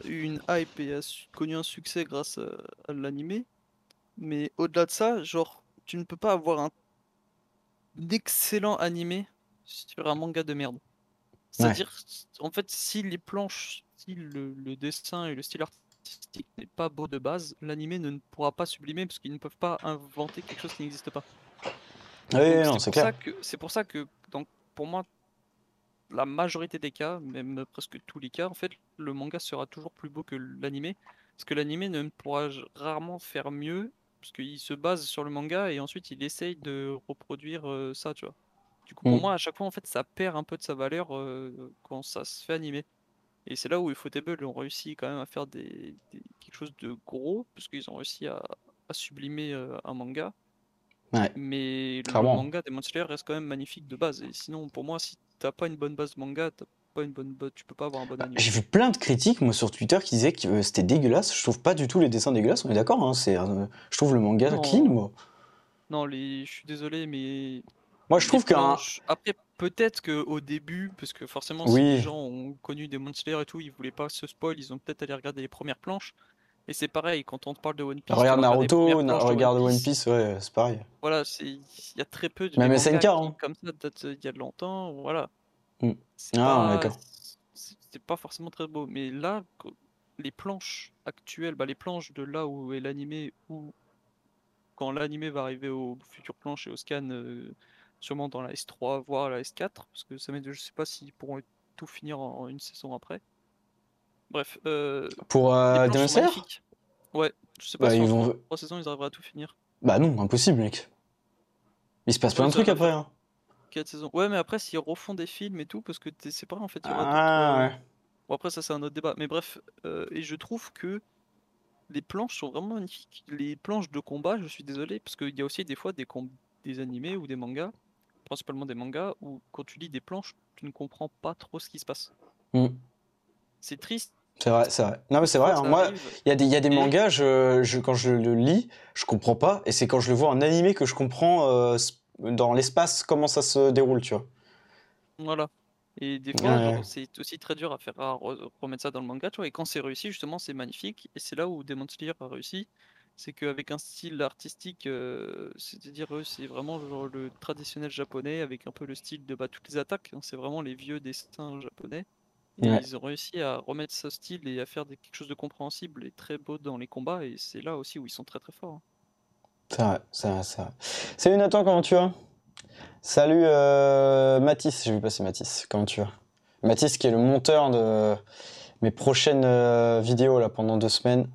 eu une hype et a connu un succès grâce à, l'animé. Mais au-delà de ça, genre, tu ne peux pas avoir un, excellent animé sur un manga de merde. C'est-à-dire, en fait, si les planches, si le, le dessin et le style artistique n'est pas beau de base, l'animé ne pourra pas sublimer parce qu'ils ne peuvent pas inventer quelque chose qui n'existe pas. Oui, c'est clair. C'est pour ça que, donc, pour moi, la majorité des cas, même presque tous les cas, en fait, le manga sera toujours plus beau que l'animé. Parce que l'animé ne pourra rarement faire mieux, parce qu'il se base sur le manga et ensuite il essaye de reproduire euh, ça, tu vois. Du coup, pour mm. moi, à chaque fois, en fait, ça perd un peu de sa valeur euh, quand ça se fait animer. Et c'est là où Ufotable ont réussi quand même à faire des, quelque chose de gros, parce qu'ils ont réussi à, sublimer euh, un manga. Ouais. Mais le manga des Slayer reste quand même magnifique de base. Et sinon, pour moi, si t'as pas une bonne base manga, t'as pas une bonne tu peux pas avoir un bon anime. J'ai vu plein de critiques moi sur Twitter qui disaient que euh, c'était dégueulasse. Je trouve pas du tout les dessins dégueulasses. On est d'accord. Hein, c'est, je trouve le manga clean, moi. Non, les, je suis désolé, mais moi, je trouve qu'un. Après, peut-être qu'au début, parce que forcément, si les gens ont connu des Monsters et tout, ils voulaient pas se spoil, ils ont peut-être allé regarder les premières planches. Et c'est pareil, quand on te parle de One Piece. Regarde Naruto, regarde One Piece, ouais, c'est pareil. Voilà, il y a très peu de. Même SNK, hein. Comme ça, il y a de longtemps, voilà. Mm. Ah, d'accord. C'est pas forcément très beau. Mais là, les planches actuelles, bah, les planches de là où est l'animé, ou quand l'animé va arriver aux futures planches et au scan. Euh, sûrement dans la S3, voire la S4, parce que ça je sais pas s'ils pourront tout finir en, une saison après. Bref. Euh, Pour euh, Ouais, je sais pas bah, si en trois saisons ils arriveraient à tout finir. Bah non, impossible, mec. Il se passe plein de trucs après. Hein. 4 saisons. Ouais, mais après, s'ils refont des films et tout, parce que c'est pas en fait, il y aura ah, ouais. Bon, après, ça, c'est un autre débat. Mais bref, euh, et je trouve que les planches sont vraiment magnifiques. Les planches de combat, je suis désolé, parce qu'il y a aussi des fois des, des animés ou des mangas principalement des mangas, où quand tu lis des planches, tu ne comprends pas trop ce qui se passe. Hmm. C'est triste. C'est vrai, c'est vrai. Non, mais c'est vrai. Hein. Moi, il y a des, y a des mangas, je, quand je le lis, je comprends pas. Et c'est quand je le vois en animé que je comprends euh, dans l'espace comment ça se déroule, tu vois. Voilà. Et des fois, c'est aussi très dur à faire à remettre ça dans le manga, tu vois. Et quand c'est réussi, justement, c'est magnifique. Et c'est là où Demon Slayer a réussi c'est qu'avec un style artistique, euh, c'est-à-dire eux, c'est vraiment le traditionnel japonais avec un peu le style de bah, toutes les attaques. Hein, c'est vraiment les vieux dessins japonais. Et ils ont réussi à remettre ce style et à faire quelque chose de compréhensible et très beau dans les combats. Et c'est là aussi où ils sont très très forts. Vrai, c'est vrai. Salut Nathan, comment tu vas? Salut euh, Mathis, j'ai vu passer Mathis, comment tu vas? Mathis qui est le monteur de mes prochaines euh, vidéos là pendant deux semaines.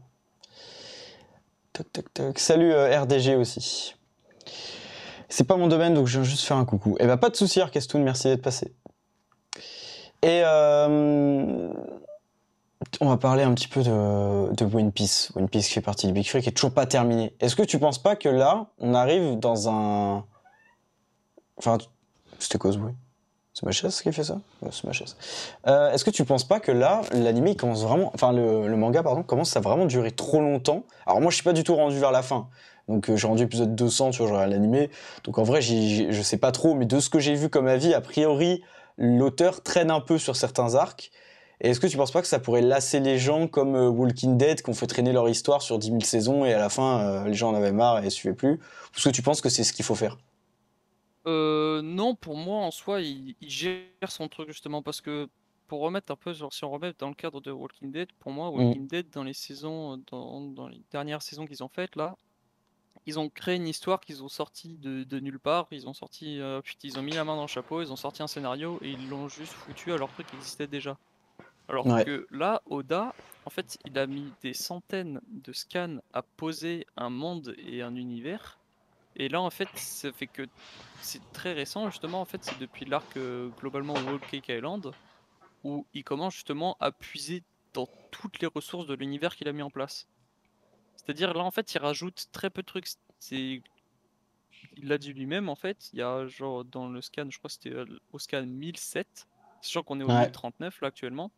Salut euh, RDG aussi. C'est pas mon domaine, donc je viens juste faire un coucou. Eh ben, pas de souci, Arkestoun, merci d'être passé. Et euh, on va parler un petit peu de, de One Piece. One Piece qui fait partie du Big Free, qui est toujours pas terminé. Est-ce que tu penses pas que là, on arrive dans un... Enfin, c'était cause, oui. C'est ma chaise qui fait ça? C'est ma chaise. Euh, est-ce que tu penses pas que là, l'anime commence vraiment, enfin le, manga pardon, commence à vraiment durer trop longtemps? Alors moi, je suis pas du tout rendu vers la fin. Donc euh, j'ai rendu épisode 200, tu vois, l'animé. Donc en vrai, je sais pas trop, mais de ce que j'ai vu comme avis, a priori, l'auteur traîne un peu sur certains arcs. Et est-ce que tu penses pas que ça pourrait lasser les gens comme euh, Walking Dead, qu'on fait traîner leur histoire sur 10 000 saisons et à la fin, les gens en avaient marre et suivaient plus? Est-ce que tu penses que c'est ce qu'il faut faire? Euh, non, pour moi, en soi, il, gère son truc justement parce que pour remettre un peu, genre, si on remet dans le cadre de Walking Dead, pour moi, mm. Walking Dead, dans les saisons, dans, les dernières saisons qu'ils ont faites là, ils ont créé une histoire qu'ils ont sorti de, nulle part. Ils ont sorti, euh, puis ils ont mis la main dans le chapeau, ils ont sorti un scénario et ils l'ont juste foutu à leur truc qui existait déjà. Alors que là, Oda, en fait, il a mis des centaines de scans à poser un monde et un univers et là, en fait, ça fait que c'est très récent, justement. En fait, c'est depuis l'arc euh, globalement Wall Cake Island où il commence justement à puiser dans toutes les ressources de l'univers qu'il a mis en place. C'est-à-dire, là, en fait, il rajoute très peu de trucs. C'est il l'a dit lui-même en fait, il y a genre dans le scan, je crois que c'était euh, au scan 1007, sachant qu'on est au 1039 là actuellement,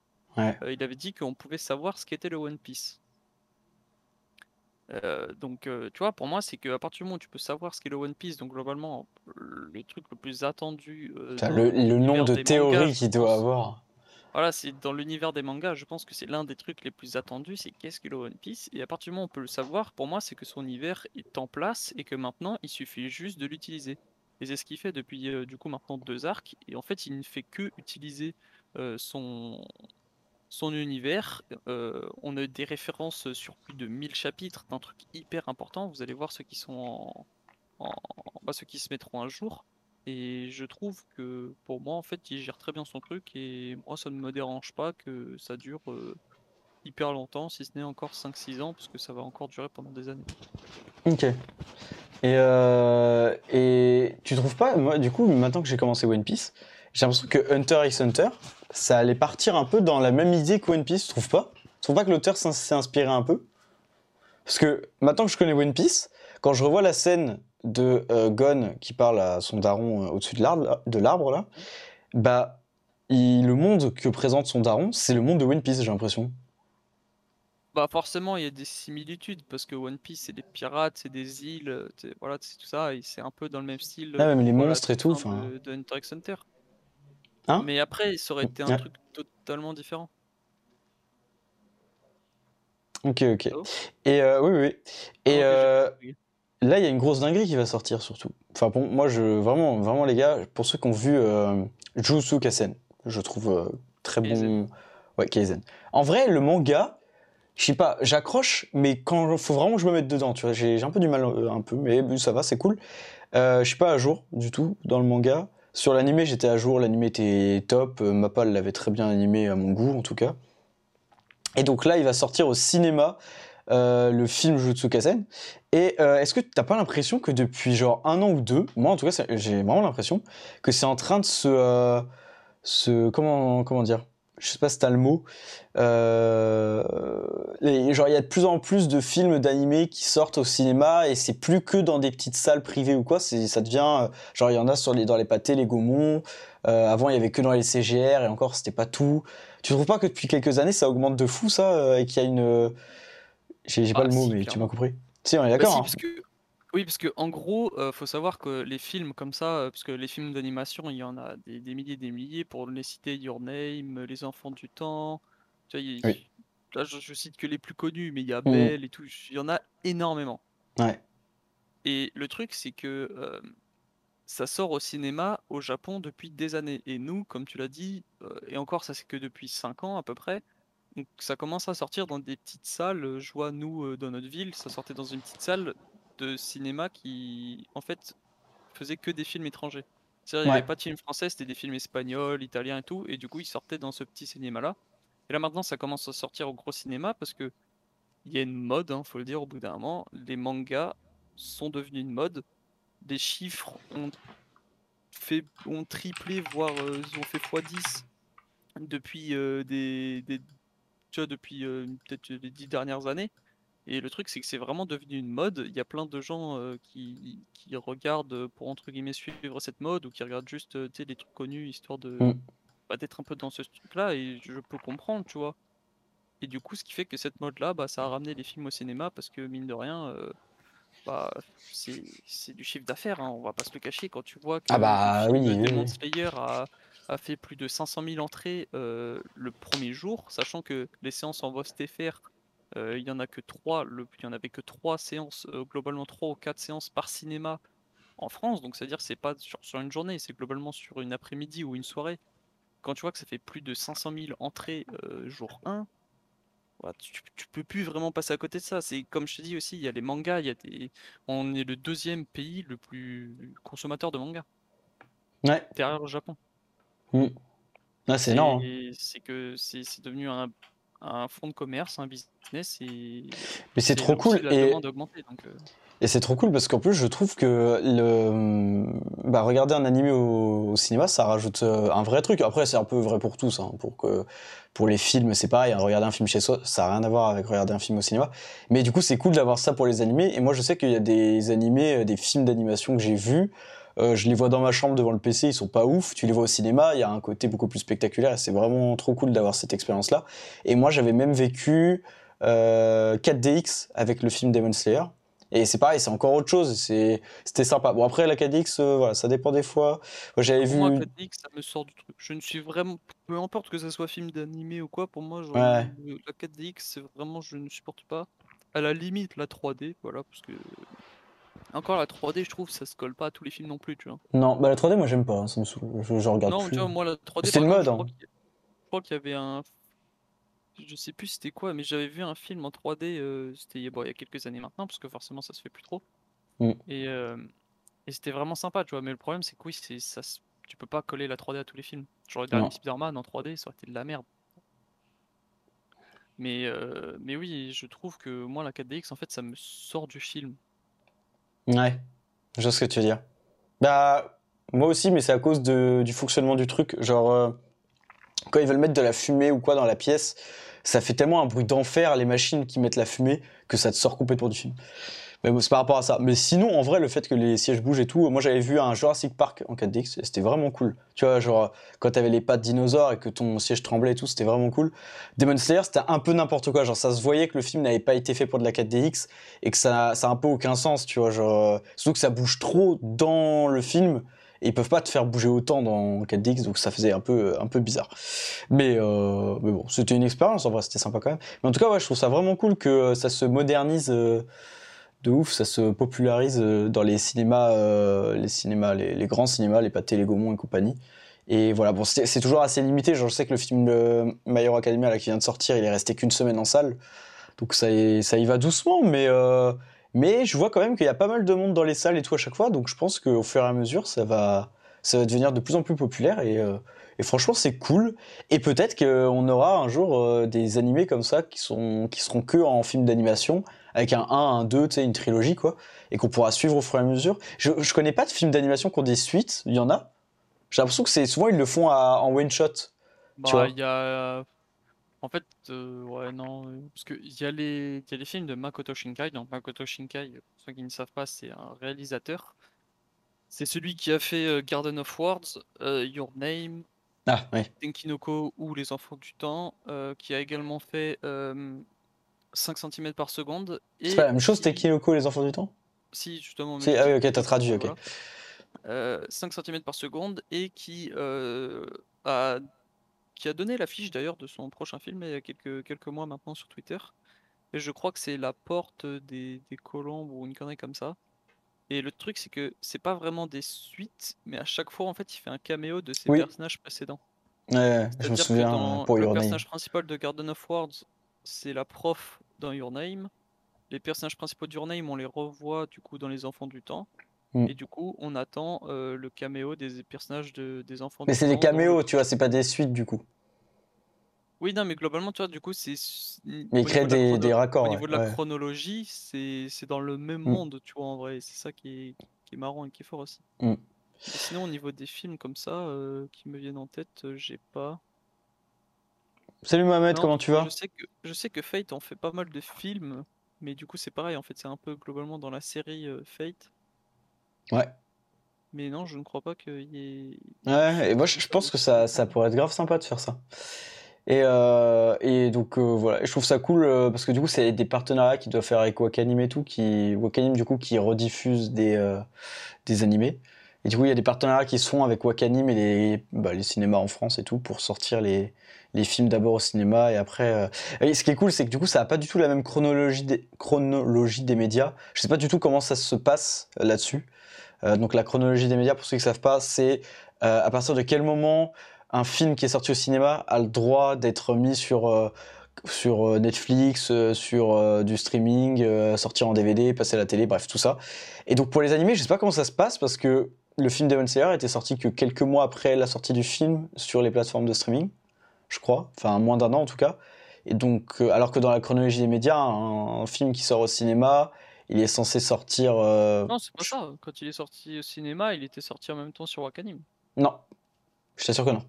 euh, il avait dit qu'on pouvait savoir ce qu'était le One Piece. Euh, donc, euh, tu vois, pour moi, c'est qu'à partir du moment où tu peux savoir ce qu'est le One Piece, donc globalement, le truc le plus attendu. Euh, le, le nom de théorie qu'il doit avoir. Voilà, c'est dans l'univers des mangas, je pense que c'est l'un des trucs les plus attendus, c'est qu'est-ce que le One Piece. Et à partir du moment où on peut le savoir, pour moi, c'est que son univers est en place et que maintenant, il suffit juste de l'utiliser. Et c'est ce qu'il fait depuis du coup maintenant deux arcs. Et en fait, il ne fait que utiliser son, son univers. Euh, on a des références sur plus de 1000 chapitres d'un truc hyper important. Vous allez voir ceux qui sont en, bah, ceux qui se mettront un jour. Et je trouve que pour moi, en fait, il gère très bien son truc et moi, ça ne me dérange pas que ça dure euh, hyper longtemps, si ce n'est encore 5-6 ans, parce que ça va encore durer pendant des années. Ok. Et, euh, et tu trouves pas, moi, du coup, maintenant que j'ai commencé One Piece, j'ai l'impression que Hunter x Hunter, ça allait partir un peu dans la même idée que One Piece, tu trouves pas? Tu trouves pas que l'auteur s'est inspiré un peu? Parce que maintenant que je connais One Piece, quand je revois la scène de euh, Gon qui parle à son daron euh, au-dessus de l'arbre là, bah le monde que présente son daron, c'est le monde de One Piece, j'ai l'impression. Bah forcément, il y a des similitudes parce que One Piece c'est des pirates, c'est des îles, voilà, c'est tout ça, et c'est un peu dans le même style. Ah, même les monstres et tout. De, de Hunter x Hunter. Hein Mais après, ça aurait été un truc totalement différent. Ok, ok. Et euh, oui, oui. Et euh, là, il y a une grosse dinguerie qui va sortir surtout. Enfin, bon, moi, je vraiment, vraiment les gars, pour ceux qui ont vu euh, Jutsu Kaisen, je trouve euh, très bon. Ouais. En vrai, le manga, je sais pas, j'accroche, mais quand faut vraiment que je me mette dedans, tu vois, j'ai un peu du mal, un peu, mais ça va, c'est cool. je suis pas à jour du tout dans le manga. Sur l'animé, j'étais à jour, l'animé était top, euh, Mappa l'avait très bien animé à mon goût en tout cas. Et donc là, il va sortir au cinéma euh, le film Jutsu Kaisen. Et euh, est-ce que t'as pas l'impression que depuis genre un an ou deux, moi en tout cas, j'ai vraiment l'impression que c'est en train de se, se comment comment dire? Je sais pas si t'as le mot. Euh, genre, il y a de plus en plus de films d'animés qui sortent au cinéma et c'est plus que dans des petites salles privées ou quoi. C'est, ça devient, euh, genre, il y en a sur les, dans les pâtés, les Gaumont. Euh, avant, il y avait que dans les CGR et encore, c'était pas tout. Tu trouves pas que depuis quelques années, ça augmente de fou ça et qu'il y a une, j'ai, pas ah, le mot, mais tu m'as compris. Si, on est bah, d'accord. Hein. Oui, parce que en gros, euh, faut savoir que les films comme ça, euh, parce que les films d'animation, il y en a des, des milliers, des milliers. Pour les citer, Your Name, Les Enfants du Temps. Tu vois, là, je, cite que les plus connus, mais il y a mmh. Belle et tout. Il y en a énormément. Ouais. Et le truc, c'est que ça sort au cinéma au Japon depuis des années. Et nous, comme tu l'as dit, et encore, ça c'est que depuis 5 ans à peu près. Donc ça commence à sortir dans des petites salles. Je vois, nous, dans notre ville, ça sortait dans une petite salle de cinéma qui, en fait, faisait que des films étrangers. C'est-à-dire, il n'y avait pas de films français, c'était des films espagnols, italiens et tout. Et du coup, ils sortaient dans ce petit cinéma-là. Et là, maintenant, ça commence à sortir au gros cinéma parce que il y a une mode, hein, faut le dire, au bout d'un moment. Les mangas sont devenus une mode. Des chiffres ont fait ont triplé, voire euh, ont fait x10 depuis euh, des, des, tu vois, depuis euh, peut-être les dix dernières années. Et le truc, c'est que c'est vraiment devenu une mode. Il y a plein de gens qui, qui, regardent pour entre guillemets suivre cette mode ou qui regardent juste des trucs connus histoire de mm. bah, d'être un peu dans ce truc-là. Et je peux comprendre, tu vois. Et du coup, ce qui fait que cette mode-là, bah, ça a ramené les films au cinéma parce que mine de rien, bah, c'est du chiffre d'affaires, hein, on va pas se le cacher. Quand tu vois que ah bah, oui, Demon Slayer a, a, fait plus de 500 000 entrées le premier jour, sachant que les séances en VOSTFR, il y en a que 3, le, il y en avait que 3 séances, globalement 3 ou 4 séances par cinéma en France, donc c'est-à-dire c'est pas sur, sur, une journée, c'est globalement sur une après-midi ou une soirée. Quand tu vois que ça fait plus de 500 000 entrées jour 1, tu, peux plus vraiment passer à côté de ça. C'est comme je te dis aussi, il y a les mangas, il y a des... on est le deuxième pays le plus consommateur de mangas. Ouais. Derrière le Japon. Mmh. c'est énorme. Hein. C'est que c'est devenu un, un fonds de commerce, un business. Et, Mais c'est trop cool. et... donc, euh. Et c'est trop cool parce qu'en plus, je trouve que le, bah, regarder un animé au, cinéma, ça rajoute euh, un vrai truc. Après, c'est un peu vrai pour tous. Hein, pour que, pour les films, c'est pareil. Hein, regarder un film chez soi, ça n'a rien à voir avec regarder un film au cinéma. Mais du coup, c'est cool d'avoir ça pour les animés. Et moi, je sais qu'il y a des animés, euh, des films d'animation que j'ai vus. Euh, je les vois dans ma chambre devant le PC, ils sont pas ouf. Tu les vois au cinéma, il y a un côté beaucoup plus spectaculaire et c'est vraiment trop cool d'avoir cette expérience-là. Et moi, j'avais même vécu 4DX avec le film Demon Slayer. Et c'est pareil, c'est encore autre chose. C'était sympa. Bon, après, la 4DX, euh, voilà, ça dépend des fois. Moi, j'avais vu. Moi, 4DX, ça me sort du truc. Je ne suis vraiment. Peu importe que ça soit film d'animé ou quoi, pour moi, genre, la 4DX, c'est vraiment. Je ne supporte pas. À la limite, la 3D, voilà, parce que. Encore la 3D, je trouve, ça se colle pas à tous les films non plus, tu vois. Non, bah la 3D, moi, j'aime pas. Hein, ça me saoule. Je, regarde non, plus. tu vois, moi, la 3D. C'est une mode, hein. Je crois qu'il y avait un je sais plus c'était quoi, mais j'avais vu un film en 3D, euh, c'était il y a quelques années maintenant, parce que forcément ça se fait plus trop. Mm. Et, euh, et c'était vraiment sympa, tu vois. Mais le problème, c'est que oui, ça, tu peux pas coller la 3D à tous les films. Genre, le dernier Spider-Man en 3D, ça aurait été de la merde. Mais, euh, mais oui, je trouve que moi, la 4DX, en fait, ça me sort du film. Ouais, je vois ce que tu veux dire. Bah, moi aussi, mais c'est à cause du fonctionnement du truc. Genre, quand ils veulent mettre de la fumée ou quoi dans la pièce, ça fait tellement un bruit d'enfer, les machines qui mettent la fumée, que ça te sort complètement du film. Mais bon, c'est par rapport à ça. Mais sinon, en vrai, le fait que les sièges bougent et tout, moi j'avais vu un Jurassic Park en 4DX, c'était vraiment cool. Tu vois, genre, quand t'avais les pattes dinosaures et que ton siège tremblait et tout, c'était vraiment cool. Demon Slayer, c'était un peu n'importe quoi. Genre, ça se voyait que le film n'avait pas été fait pour de la 4DX et que ça, ça a un peu aucun sens, tu vois. Genre, surtout que ça bouge trop dans le film et ils peuvent pas te faire bouger autant dans 4DX, donc ça faisait un peu, un peu bizarre. Mais, euh, mais bon, c'était une expérience, en vrai, c'était sympa quand même. Mais en tout cas, ouais, je trouve ça vraiment cool que ça se modernise euh, de ouf, ça se popularise euh, dans les cinémas, les cinémas, les, grands cinémas, les Pathé, les Gaumont et compagnie. Et voilà, bon, c'est toujours assez limité. Je sais que le film de My Hero Academia là, qui vient de sortir, il est resté qu'une semaine en salle. Donc ça y, ça y va doucement, mais mais je vois quand même qu'il y a pas mal de monde dans les salles et tout à chaque fois, donc je pense qu'au fur et à mesure, ça va, ça va devenir de plus en plus populaire euh, et franchement, c'est cool. Et peut-être qu'on aura un jour euh, des animés comme ça qui, sont, qui seront que en film d'animation, avec un 1, un 2, tu sais, une trilogie, quoi, et qu'on pourra suivre au fur et à mesure. Je, je connais pas de films d'animation qui ont des suites, il y en a. J'ai l'impression que c'est souvent ils le font en one shot. Bah, il y a en fait, euh, ouais, non, parce qu'il y, a les- y a les films de Makoto Shinkai. Donc, Makoto Shinkai, pour ceux qui ne savent pas, c'est un réalisateur. C'est celui qui a fait euh, Garden of Words, Your Name, Ah. Tenkinoko ou Les Enfants du Temps, qui a également fait 5 cm par seconde. C'est pas la même chose, Tenkinoko et les enfants du temps? Si, justement. Si, ah oui, ok, t'as traduit, ok. 5 cm par seconde et qui a qui a donné l'affiche d'ailleurs de son prochain film il y a quelques, quelques mois maintenant sur Twitter. Et je crois que c'est la porte des, des colombes ou une connerie comme ça. Et le truc, c'est que c'est pas vraiment des suites, mais à chaque fois, en fait, il fait un caméo de ses personnages précédents. Ouais, je me souviens pour Le personnage principal de Garden of Words, c'est la prof dans Your Name. Les personnages principaux de Your Name, on les revoit du coup dans Les Enfants du Temps. Mm. Et du coup, on attend euh, le caméo des personnages de, des enfants. Mais c'est des caméos, tu vois, c'est pas des suites du coup. Oui, non, mais globalement, tu vois, du coup, c'est. Mais il crée des, des, raccords. Au niveau de la chronologie, c'est dans le même mm. monde, tu vois, en vrai. C'est ça qui est, qui est, marrant et qui est fort aussi. Mm. Sinon, au niveau des films comme ça, euh, qui me viennent en tête, euh, j'ai pas. Salut Mohamed, comment tu vas? je sais, que, je sais que Fate en fait pas mal de films, mais du coup, c'est pareil, en fait, c'est un peu globalement dans la série Fate. Ouais. Mais non, je ne crois pas qu'il y ait. Ouais, et moi je, pense que ça, ça pourrait être grave sympa de faire ça. Et, euh, et donc euh, voilà, je trouve ça cool euh, parce que du coup c'est des partenariats qui doivent faire avec Wakanim et tout, qui Wakanim du coup qui rediffuse des, des animés. Et du coup il y a des partenariats qui se font avec Wakanim et les, bah, les cinémas en France et tout pour sortir les, les films d'abord au cinéma et après. Et ce qui est cool c'est que du coup ça a pas du tout la même chronologie des, chronologie des médias. Je sais pas du tout comment ça se passe là-dessus. Donc la chronologie des médias, pour ceux qui savent pas, c'est à partir de quel moment un film qui est sorti au cinéma a le droit d'être mis sur euh, sur Netflix, sur du streaming, sortir en DVD, passer à la télé, bref, tout ça. Et donc pour les animés, je sais pas comment ça se passe parce que le film Demon Slayer était sorti que quelques mois après la sortie du film sur les plateformes de streaming, je crois, enfin moins d'un an en tout cas. Et donc, alors que dans la chronologie des médias, un film qui sort au cinéma, il est censé sortir. Euh, non, c'est pas ça. Quand il est sorti au cinéma, il était sorti en même temps sur Wakanim. Non. Je t'assure que non.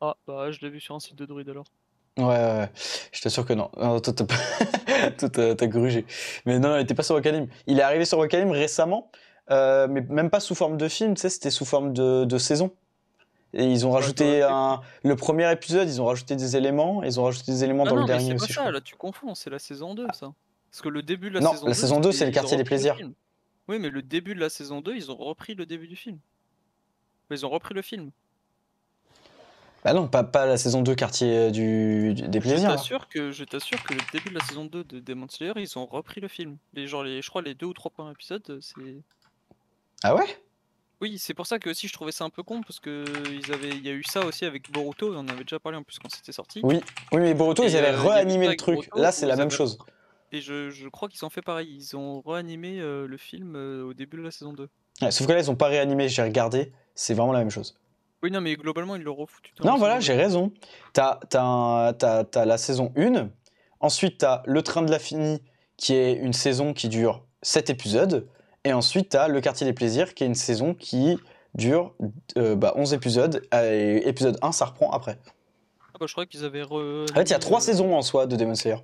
Ah, bah je l'ai vu sur un site de druide alors. Ouais, ouais, ouais. je t'assure que non. non toi, t'as grugé. <laughs> Mais non, il était pas sur Wakanim. Il est arrivé sur Wakanim récemment, euh, mais même pas sous forme de film, tu sais, c'était sous forme de, de saison. Et ils ont rajouté un... le premier épisode, ils ont rajouté des éléments, ils ont rajouté des éléments dans le dernier aussi. C'est pas ça, là tu confonds, c'est la saison 2 ça. Parce que le début de la non, saison la saison 2, c'est le quartier des plaisirs. Oui, mais le début de la saison 2, ils ont repris le début du film. Ils ont repris le film. Bah non, pas, pas la saison 2 quartier du, des plaisirs. Je t'assure que, je t'assure que le début de la saison 2 de Demon Slayer, ils ont repris le film. Les, genre, les, je crois les deux ou trois premiers épisodes, c'est. Ah ouais? Oui, c'est pour ça que aussi je trouvais ça un peu con parce que ils avaient, il y a eu ça aussi avec Boruto, on en avait déjà parlé en plus quand c'était sorti. Oui, oui, mais Boruto, ils avaient euh, réanimé le truc. Là, c'est la même chose. Et je, je crois qu'ils ont fait pareil. Ils ont réanimé euh, le film euh, au début de la saison 2. sauf que là, ils ont pas réanimé, j'ai regardé. C'est vraiment la même chose. Oui, non, mais globalement, ils l'ont refoutu. Non, voilà, j'ai raison. T'as as, la saison 1. Ensuite, t'as Le Train de la Finie, qui est une saison qui dure 7 épisodes. Et ensuite, t'as Le Quartier des Plaisirs, qui est une saison qui dure euh, bah, 11 épisodes. Et épisode 1, ça reprend après. Ah bah, je crois qu'ils avaient. Re... En fait, il y a 3 saisons en soi de Demon Slayer.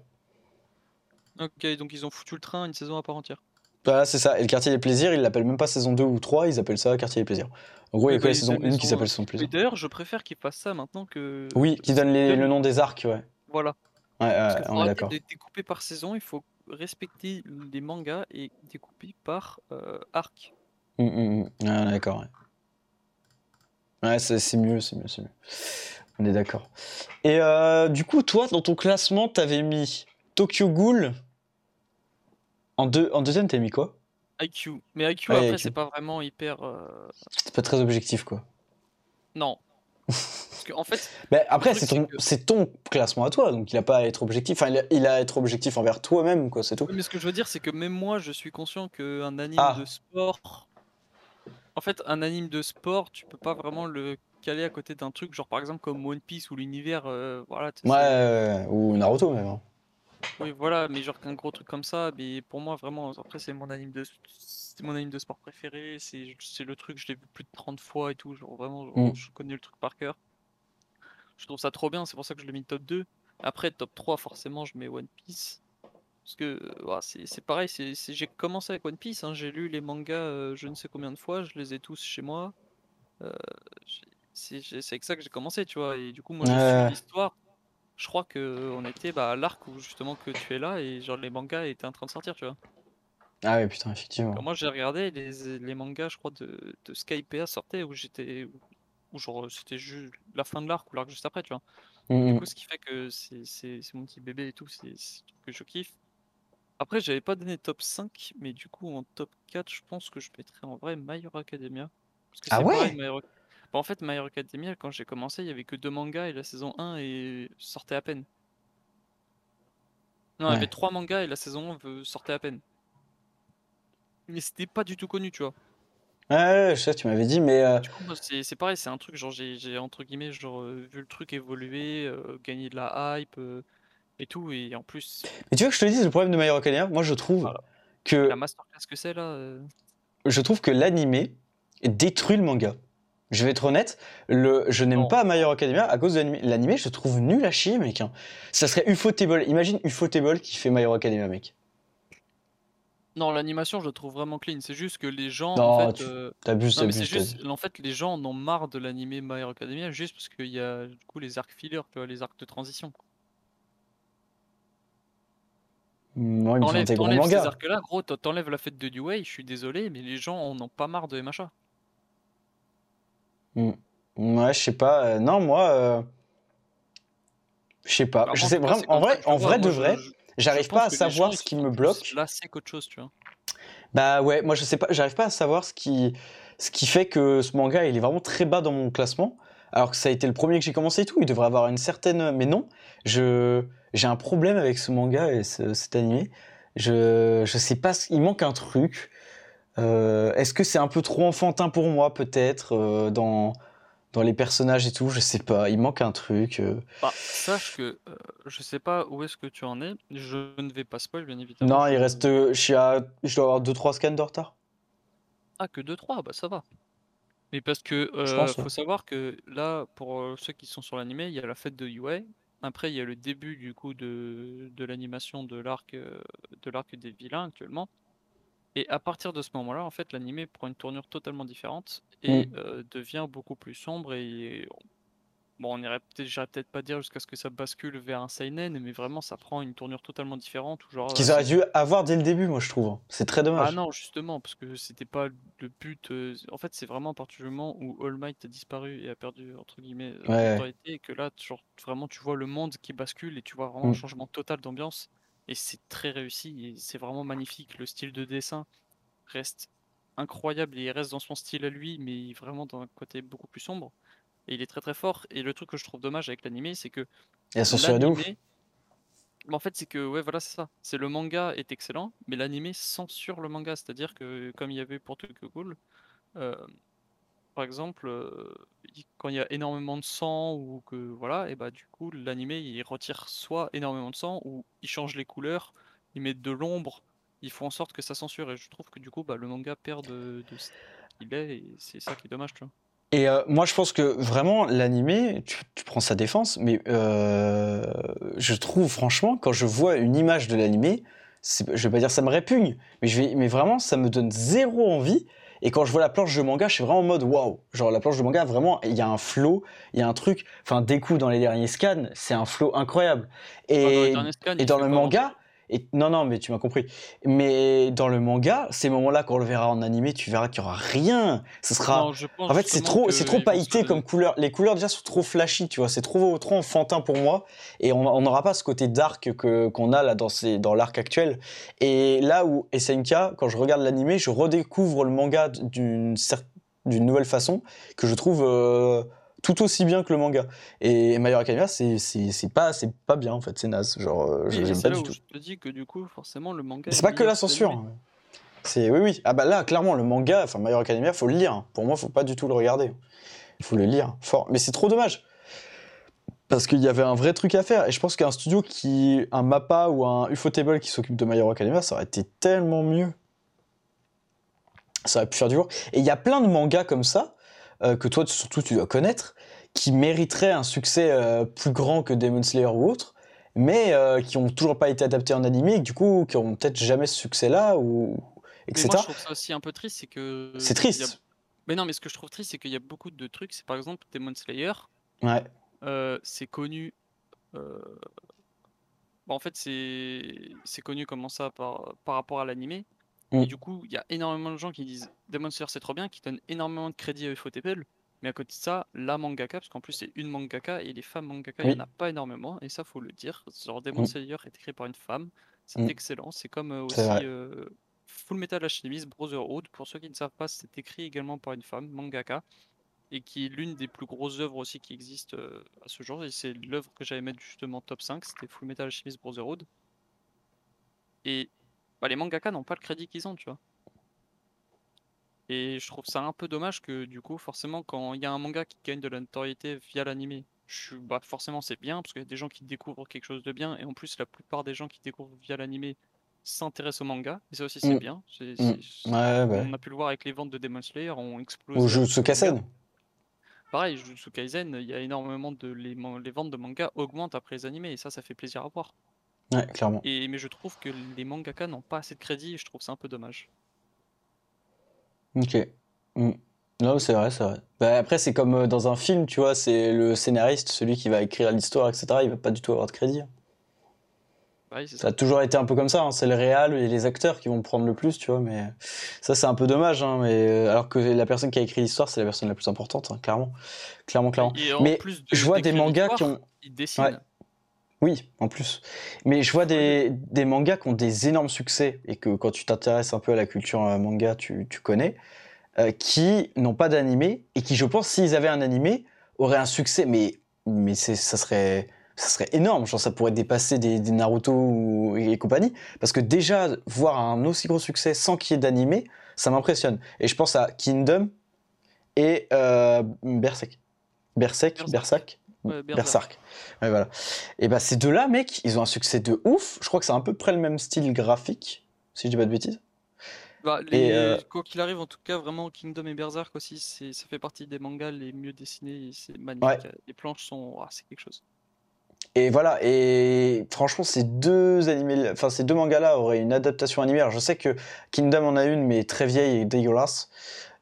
Ok, donc ils ont foutu le train une saison à part entière. Voilà, c'est ça. Et le quartier des plaisirs, ils l'appellent même pas saison 2 ou 3, ils appellent ça quartier des plaisirs. En gros, il y a que la saison 1 qui s'appelle saison plaisir. D'ailleurs, je préfère qu'ils fassent ça maintenant que. Oui, qu'ils donnent le nom des arcs, ouais. Voilà. Ouais, ouais on est d'accord. découper par saison, il faut respecter les mangas et découper par euh, arc. Hum, hum. Ah, d'accord, ouais. Ouais, c'est mieux, c'est mieux, c'est mieux. On est d'accord. Et euh, du coup, toi, dans ton classement, t'avais mis Tokyo Ghoul. En, deux, en deuxième, t'as mis quoi? IQ. Mais IQ, après, c'est pas vraiment hyper. Euh, c'est pas très objectif, quoi. Non. <laughs> Parce en fait. Mais après, c'est ton, ton classement à toi, donc il a pas à être objectif. Enfin, il a, à être objectif envers toi-même, quoi, c'est tout. mais ce que je veux dire, c'est que même moi, je suis conscient qu'un anime ah. de sport. En fait, un anime de sport, tu peux pas vraiment le caler à côté d'un truc, genre par exemple comme One Piece ou l'univers. Euh, voilà, ouais, ou Naruto même. Hein. Oui, voilà, mais genre qu'un gros truc comme ça, mais pour moi, vraiment, après, c'est mon anime de, c'est mon anime de sport préféré, c'est, c'est le truc, je l'ai vu plus de 30 fois et tout, genre vraiment, mm. je connais le truc par cœur. Je trouve ça trop bien, c'est pour ça que je l'ai mis top 2. Après, top 3, forcément, je mets One Piece. Parce que c'est, pareil, j'ai commencé avec One Piece, hein, j'ai lu les mangas euh, je ne sais combien de fois, je les ai tous chez moi. Euh, c'est, avec ça que j'ai commencé, tu vois, et du coup, moi, je suis l'histoire je crois que on était bah, à l'arc où justement que tu es là et genre les mangas étaient en train de sortir, tu vois. Ah oui, putain, effectivement. moi j'ai regardé les, les, mangas, je crois, de, de Skypea sortaient où j'étais. ou genre c'était juste la fin de l'arc ou l'arc juste après, tu vois. Mmh, Du mmh. coup, ce qui fait que c'est mon petit bébé et tout, c'est c'est ce que je kiffe. Après, j'avais pas donné top 5, mais du coup, en top 4, je pense que je mettrais en vrai My Hero Academia. Parce que Ah pareil, ouais? My Hero... Bah, en fait, My Hero Academia, quand j'ai commencé, il y avait que deux mangas et la saison 1 et sortait à peine. Non, il y avait trois mangas et la saison 1 veut- sortait à peine. Mais c'était pas du tout connu, tu vois. Ouais, je sais, tu m'avais dit, mais euh, Du coup, moi, c'est pareil, c'est un truc, genre, j'ai entre guillemets, genre, euh, vu le truc évoluer, euh, gagner de la hype euh, et tout, et en plus, mais tu veux que je te dise le problème de My Hero Academia? Moi, je trouve Voilà. que la masterclass que c'est là. je trouve que l'animé détruit le manga. Je vais être honnête, le, je n'aime pas My Hero Academia à cause de l'animé. Je trouve nul à chier, mec. hein. Ça serait Ufotable. Imagine Ufotable qui fait My Hero Academia, mec. Non, l'animation, je le trouve vraiment clean. C'est juste que les gens, Non, en fait, tu- euh, T'abuses, t'abuses. juste, en fait, les gens en ont marre de l'animé My Hero Academia juste parce qu'il y a du coup les arcs fillers, tu vois, les arcs de transition. Moi, il me T'enlèves des gros t'enlèves ces arcs-là, gros, t'en- t'enlèves la fête de New Way, je suis désolé, mais les gens en ont pas marre de MHA. Ouais, je sais pas. euh, non, moi, euh, je sais pas. Je sais vraiment. c'est En vrai, en vrai de vrai, j'arrive pas à savoir ce qui me bloque. lassés qu'autre chose, tu vois. Bah ouais, moi je sais pas, j'arrive pas à savoir ce qui, ce qui fait que ce manga il est vraiment très bas dans mon classement, alors que ça a été le premier que j'ai commencé et tout. Il devrait avoir une certaine, mais non, je, j'ai un problème avec ce manga et ce- cet animé. Je, je sais pas, il manque un truc. Euh, est-ce que c'est un peu trop enfantin pour moi peut-être euh, dans, dans les personnages et tout, je sais pas. Il manque un truc. euh. Bah, sache que euh, je sais pas où est-ce que tu en es. Je ne vais pas spoil, bien évidemment. Non, il reste, je suis à, je dois avoir 2-3 scans de retard. Ah, que 2-3, bah ça va. Mais parce que Je euh, pense, faut savoir que là, pour euh, ceux qui sont sur l'animé, il y a la fête de UA. Après, il y a le début du coup de, de l'animation de l'arc euh, de l'arc des vilains actuellement. Et à partir de ce moment-là, en fait, l'animé prend une tournure totalement différente et Mm. euh, devient beaucoup plus sombre. Et bon, on irait peut-être, peut-être pas dire jusqu'à ce que ça bascule vers un seinen, mais vraiment, ça prend une tournure totalement différente. Genre, qu'ils là, auraient dû avoir dès le début, moi je trouve. hein. C'est très Ah dommage. non, justement, parce que c'était pas le but. euh, En fait, c'est vraiment à partir du moment où All Might a disparu et a perdu, entre guillemets, euh, Ouais. et que là, genre, vraiment, tu vois le monde qui bascule et tu vois vraiment un Mm. changement total d'ambiance. Et c'est très réussi c'est vraiment magnifique. Le style de dessin reste incroyable et il reste dans son style à lui, mais vraiment dans un côté beaucoup plus sombre. Et il est très très fort. Et le truc que je trouve dommage avec l'animé, c'est que Et sur de ouf. en fait, c'est que, ouais, voilà, c'est ça. C'est le manga est excellent, mais l'animé censure le manga. C'est-à-dire que, comme il y avait pour Tokyo Ghoul, euh, par exemple, euh, il- quand il y a énormément de sang ou que, voilà, et bah, du coup, l'animé il retire soit énormément de sang ou il change les couleurs, ils mettent de l'ombre, ils font en sorte que ça censure. Et je trouve que, du coup, bah, le manga perd de, de ce qu'il est, et c'est ça qui est dommage, tu vois. Et euh, moi, je pense que vraiment, l'animé, tu, prends sa défense, mais euh, je trouve franchement, quand je vois une image de l'animé, je vais pas dire ça me répugne, mais, je vais, mais vraiment, ça me donne zéro envie. Et quand je vois la planche de manga, je suis vraiment en mode waouh. Genre, la planche de manga, vraiment, il y a un flow, il y a un truc. Enfin, des coups dans les derniers scans, c'est un flow incroyable. Enfin, dans les Et, scans, et dans le manga, et, non, non, mais tu m'as compris. Mais dans le manga, ces moments-là, quand on le verra en animé, tu verras qu'il y aura rien. Ce sera. Non, je pense En fait, c'est trop, c'est trop pailleté comme couleur. Les couleurs déjà sont trop flashy, tu vois. C'est trop, trop enfantin pour moi. Et on n'aura pas ce côté dark que qu'on a là dans ces, dans l'arc actuel. Et là où SNK, quand je regarde l'animé, je redécouvre le manga d'une cer- d'une nouvelle façon que je trouve euh, tout aussi bien que le manga. Et My Hero Academia, c'est pas pas bien en fait, c'est naze. Genre, euh, Oui, j'aime pas là du où tout. je te dis que du coup, forcément, le manga. C'est est pas que la censure. hein. C'est oui oui. Ah bah là clairement le manga, enfin My Hero Academia, faut le lire. Pour moi, faut pas du tout le regarder. Il faut le lire fort. Mais c'est trop dommage. Parce qu'il y avait un vrai truc à faire. Et je pense qu'un studio qui. Un Mappa ou un Ufotable qui s'occupe de My Hero Academia, ça aurait été tellement mieux. Ça aurait pu faire du lourd. Et il y a plein de mangas comme ça, euh, que toi surtout tu dois connaître, qui mériteraient un succès euh, plus grand que Demon Slayer ou autre, mais euh, qui ont toujours pas été adaptés en animé, et du coup, qui ont peut-être jamais ce succès-là, ou. Mais etc. moi, je trouve ça aussi un peu triste, c'est que. C'est a- triste. Mais non, mais ce que je trouve triste, c'est qu'il y a beaucoup de trucs. C'est par exemple Demon Slayer, Ouais. c'est connu. bon, en fait, c'est c'est connu comment ça par, par rapport à l'animé. Mm. Et du coup, il y a énormément de gens qui disent Demon Slayer c'est trop bien, qui donnent énormément de crédit à Ufotable. Mais à côté de ça, la mangaka, parce qu'en plus c'est une mangaka et les femmes mangaka, il n'y en a pas énormément, et ça faut le dire. Genre Demon mm. Slayer est écrit par une femme, c'est mm. excellent. C'est comme euh, aussi euh, Full Metal Alchemist Brotherhood, pour ceux qui ne savent pas, c'est écrit également par une femme, mangaka, et qui est l'une des plus grosses œuvres aussi qui existent euh, à ce jour. Et c'est l'œuvre que j'avais mettre justement top 5, c'était Full Metal Alchemist Brotherhood. Et bah, les mangaka n'ont pas le crédit qu'ils ont, tu vois. Et je trouve ça un peu dommage que du coup, forcément, quand il y a un manga qui gagne de la notoriété via l'animé, je bah forcément c'est bien parce qu'il y a des gens qui découvrent quelque chose de bien et en plus la plupart des gens qui découvrent via l'animé s'intéressent au manga et ça aussi c'est mm. bien. Mm. On a pu le voir avec les ventes de Demon Slayer, on explose. Ou Jutsu Kaisen. Pareil, Jutsu Kaisen, il y a énormément de les, les ventes de manga augmentent après les animés et ça ça fait plaisir à voir. Ouais, clairement. Et mais je trouve que les mangaka n'ont pas assez de crédit et je trouve ça un peu dommage. Ok. Mm. Non, c'est vrai, c'est vrai. Bah, après, c'est comme euh, dans un film, tu vois, c'est le scénariste, celui qui va écrire l'histoire, etc. Il va pas du tout avoir de crédit. ça. a toujours été un peu comme ça. Hein. C'est le réal et les acteurs qui vont prendre le plus, tu vois. Mais ça, c'est un peu dommage. Hein, mais euh, alors que la personne qui a écrit l'histoire, c'est la personne la plus importante, hein, clairement, clairement, clairement. mais je vois des mangas qui ont. Oui, en plus. Mais je vois des, des, mangas qui ont des énormes succès et que quand tu t'intéresses un peu à la culture euh, manga, tu, tu connais, euh, qui n'ont pas d'animé et qui, je pense, s'ils avaient un animé, auraient un succès. Mais, mais ça serait, ça serait énorme. Genre, ça pourrait dépasser des, des Naruto et compagnie. Parce que déjà, voir un aussi gros succès sans qu'il y ait d'animé, ça m'impressionne. Et je pense à Kingdom et euh, Berserk. Berserk, Berserk. Berserk. Ouais, voilà. Et bah ces deux-là, mec, ils ont un succès de ouf. Je crois que c'est à peu près le même style graphique, si je dis pas de bêtises. Bah, euh, Quoi qu'il arrive, en tout cas, vraiment Kingdom et Berserk aussi, ça fait partie des mangas les mieux dessinés. C'est magnifique. Les planches sont, ah, c'est quelque chose. Et voilà, et franchement, ces deux animés, enfin ces deux mangas-là auraient une adaptation animée. je sais que Kingdom en a une, mais très vieille et dégueulasse.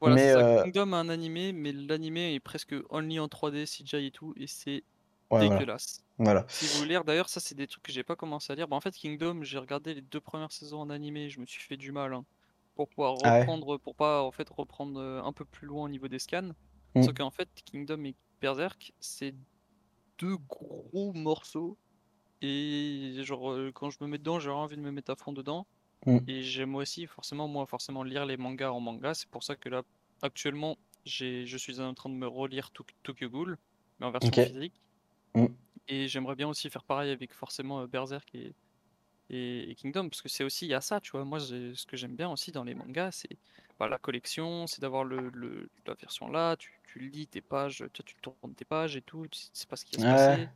Voilà, mais euh, Kingdom a un animé, mais l'animé est presque only en 3D, CGI et tout, et c'est dégueulasse. Voilà. Si vous voulez lire, d'ailleurs, ça c'est des trucs que j'ai pas commencé à lire. Bah, en fait, Kingdom, j'ai regardé les deux premières saisons en animé, je me suis fait du mal hein, pour pouvoir ah reprendre, pour pas en fait reprendre euh, un peu plus loin au niveau des scans. Mm. Sauf qu'en fait, Kingdom et Berserk, c'est deux gros morceaux. Et genre, euh, quand je me mets dedans, j'ai envie de me mettre à fond dedans. Mm. Et j'aime aussi forcément, moi, forcément lire les mangas en manga. C'est pour ça que là, actuellement, je suis en train de me relire Tokyo Ghoul, mais en version physique. Mm. Et j'aimerais bien aussi faire pareil avec forcément euh, Berserk et, et, Kingdom, parce que c'est aussi, il y a ça, tu vois. Moi, ce que j'aime bien aussi dans les mangas, c'est bah, la collection, c'est d'avoir le, la version là, tu, tu lis tes pages, tu, tu tournes tes pages et tout, tu sais pas ce qui va se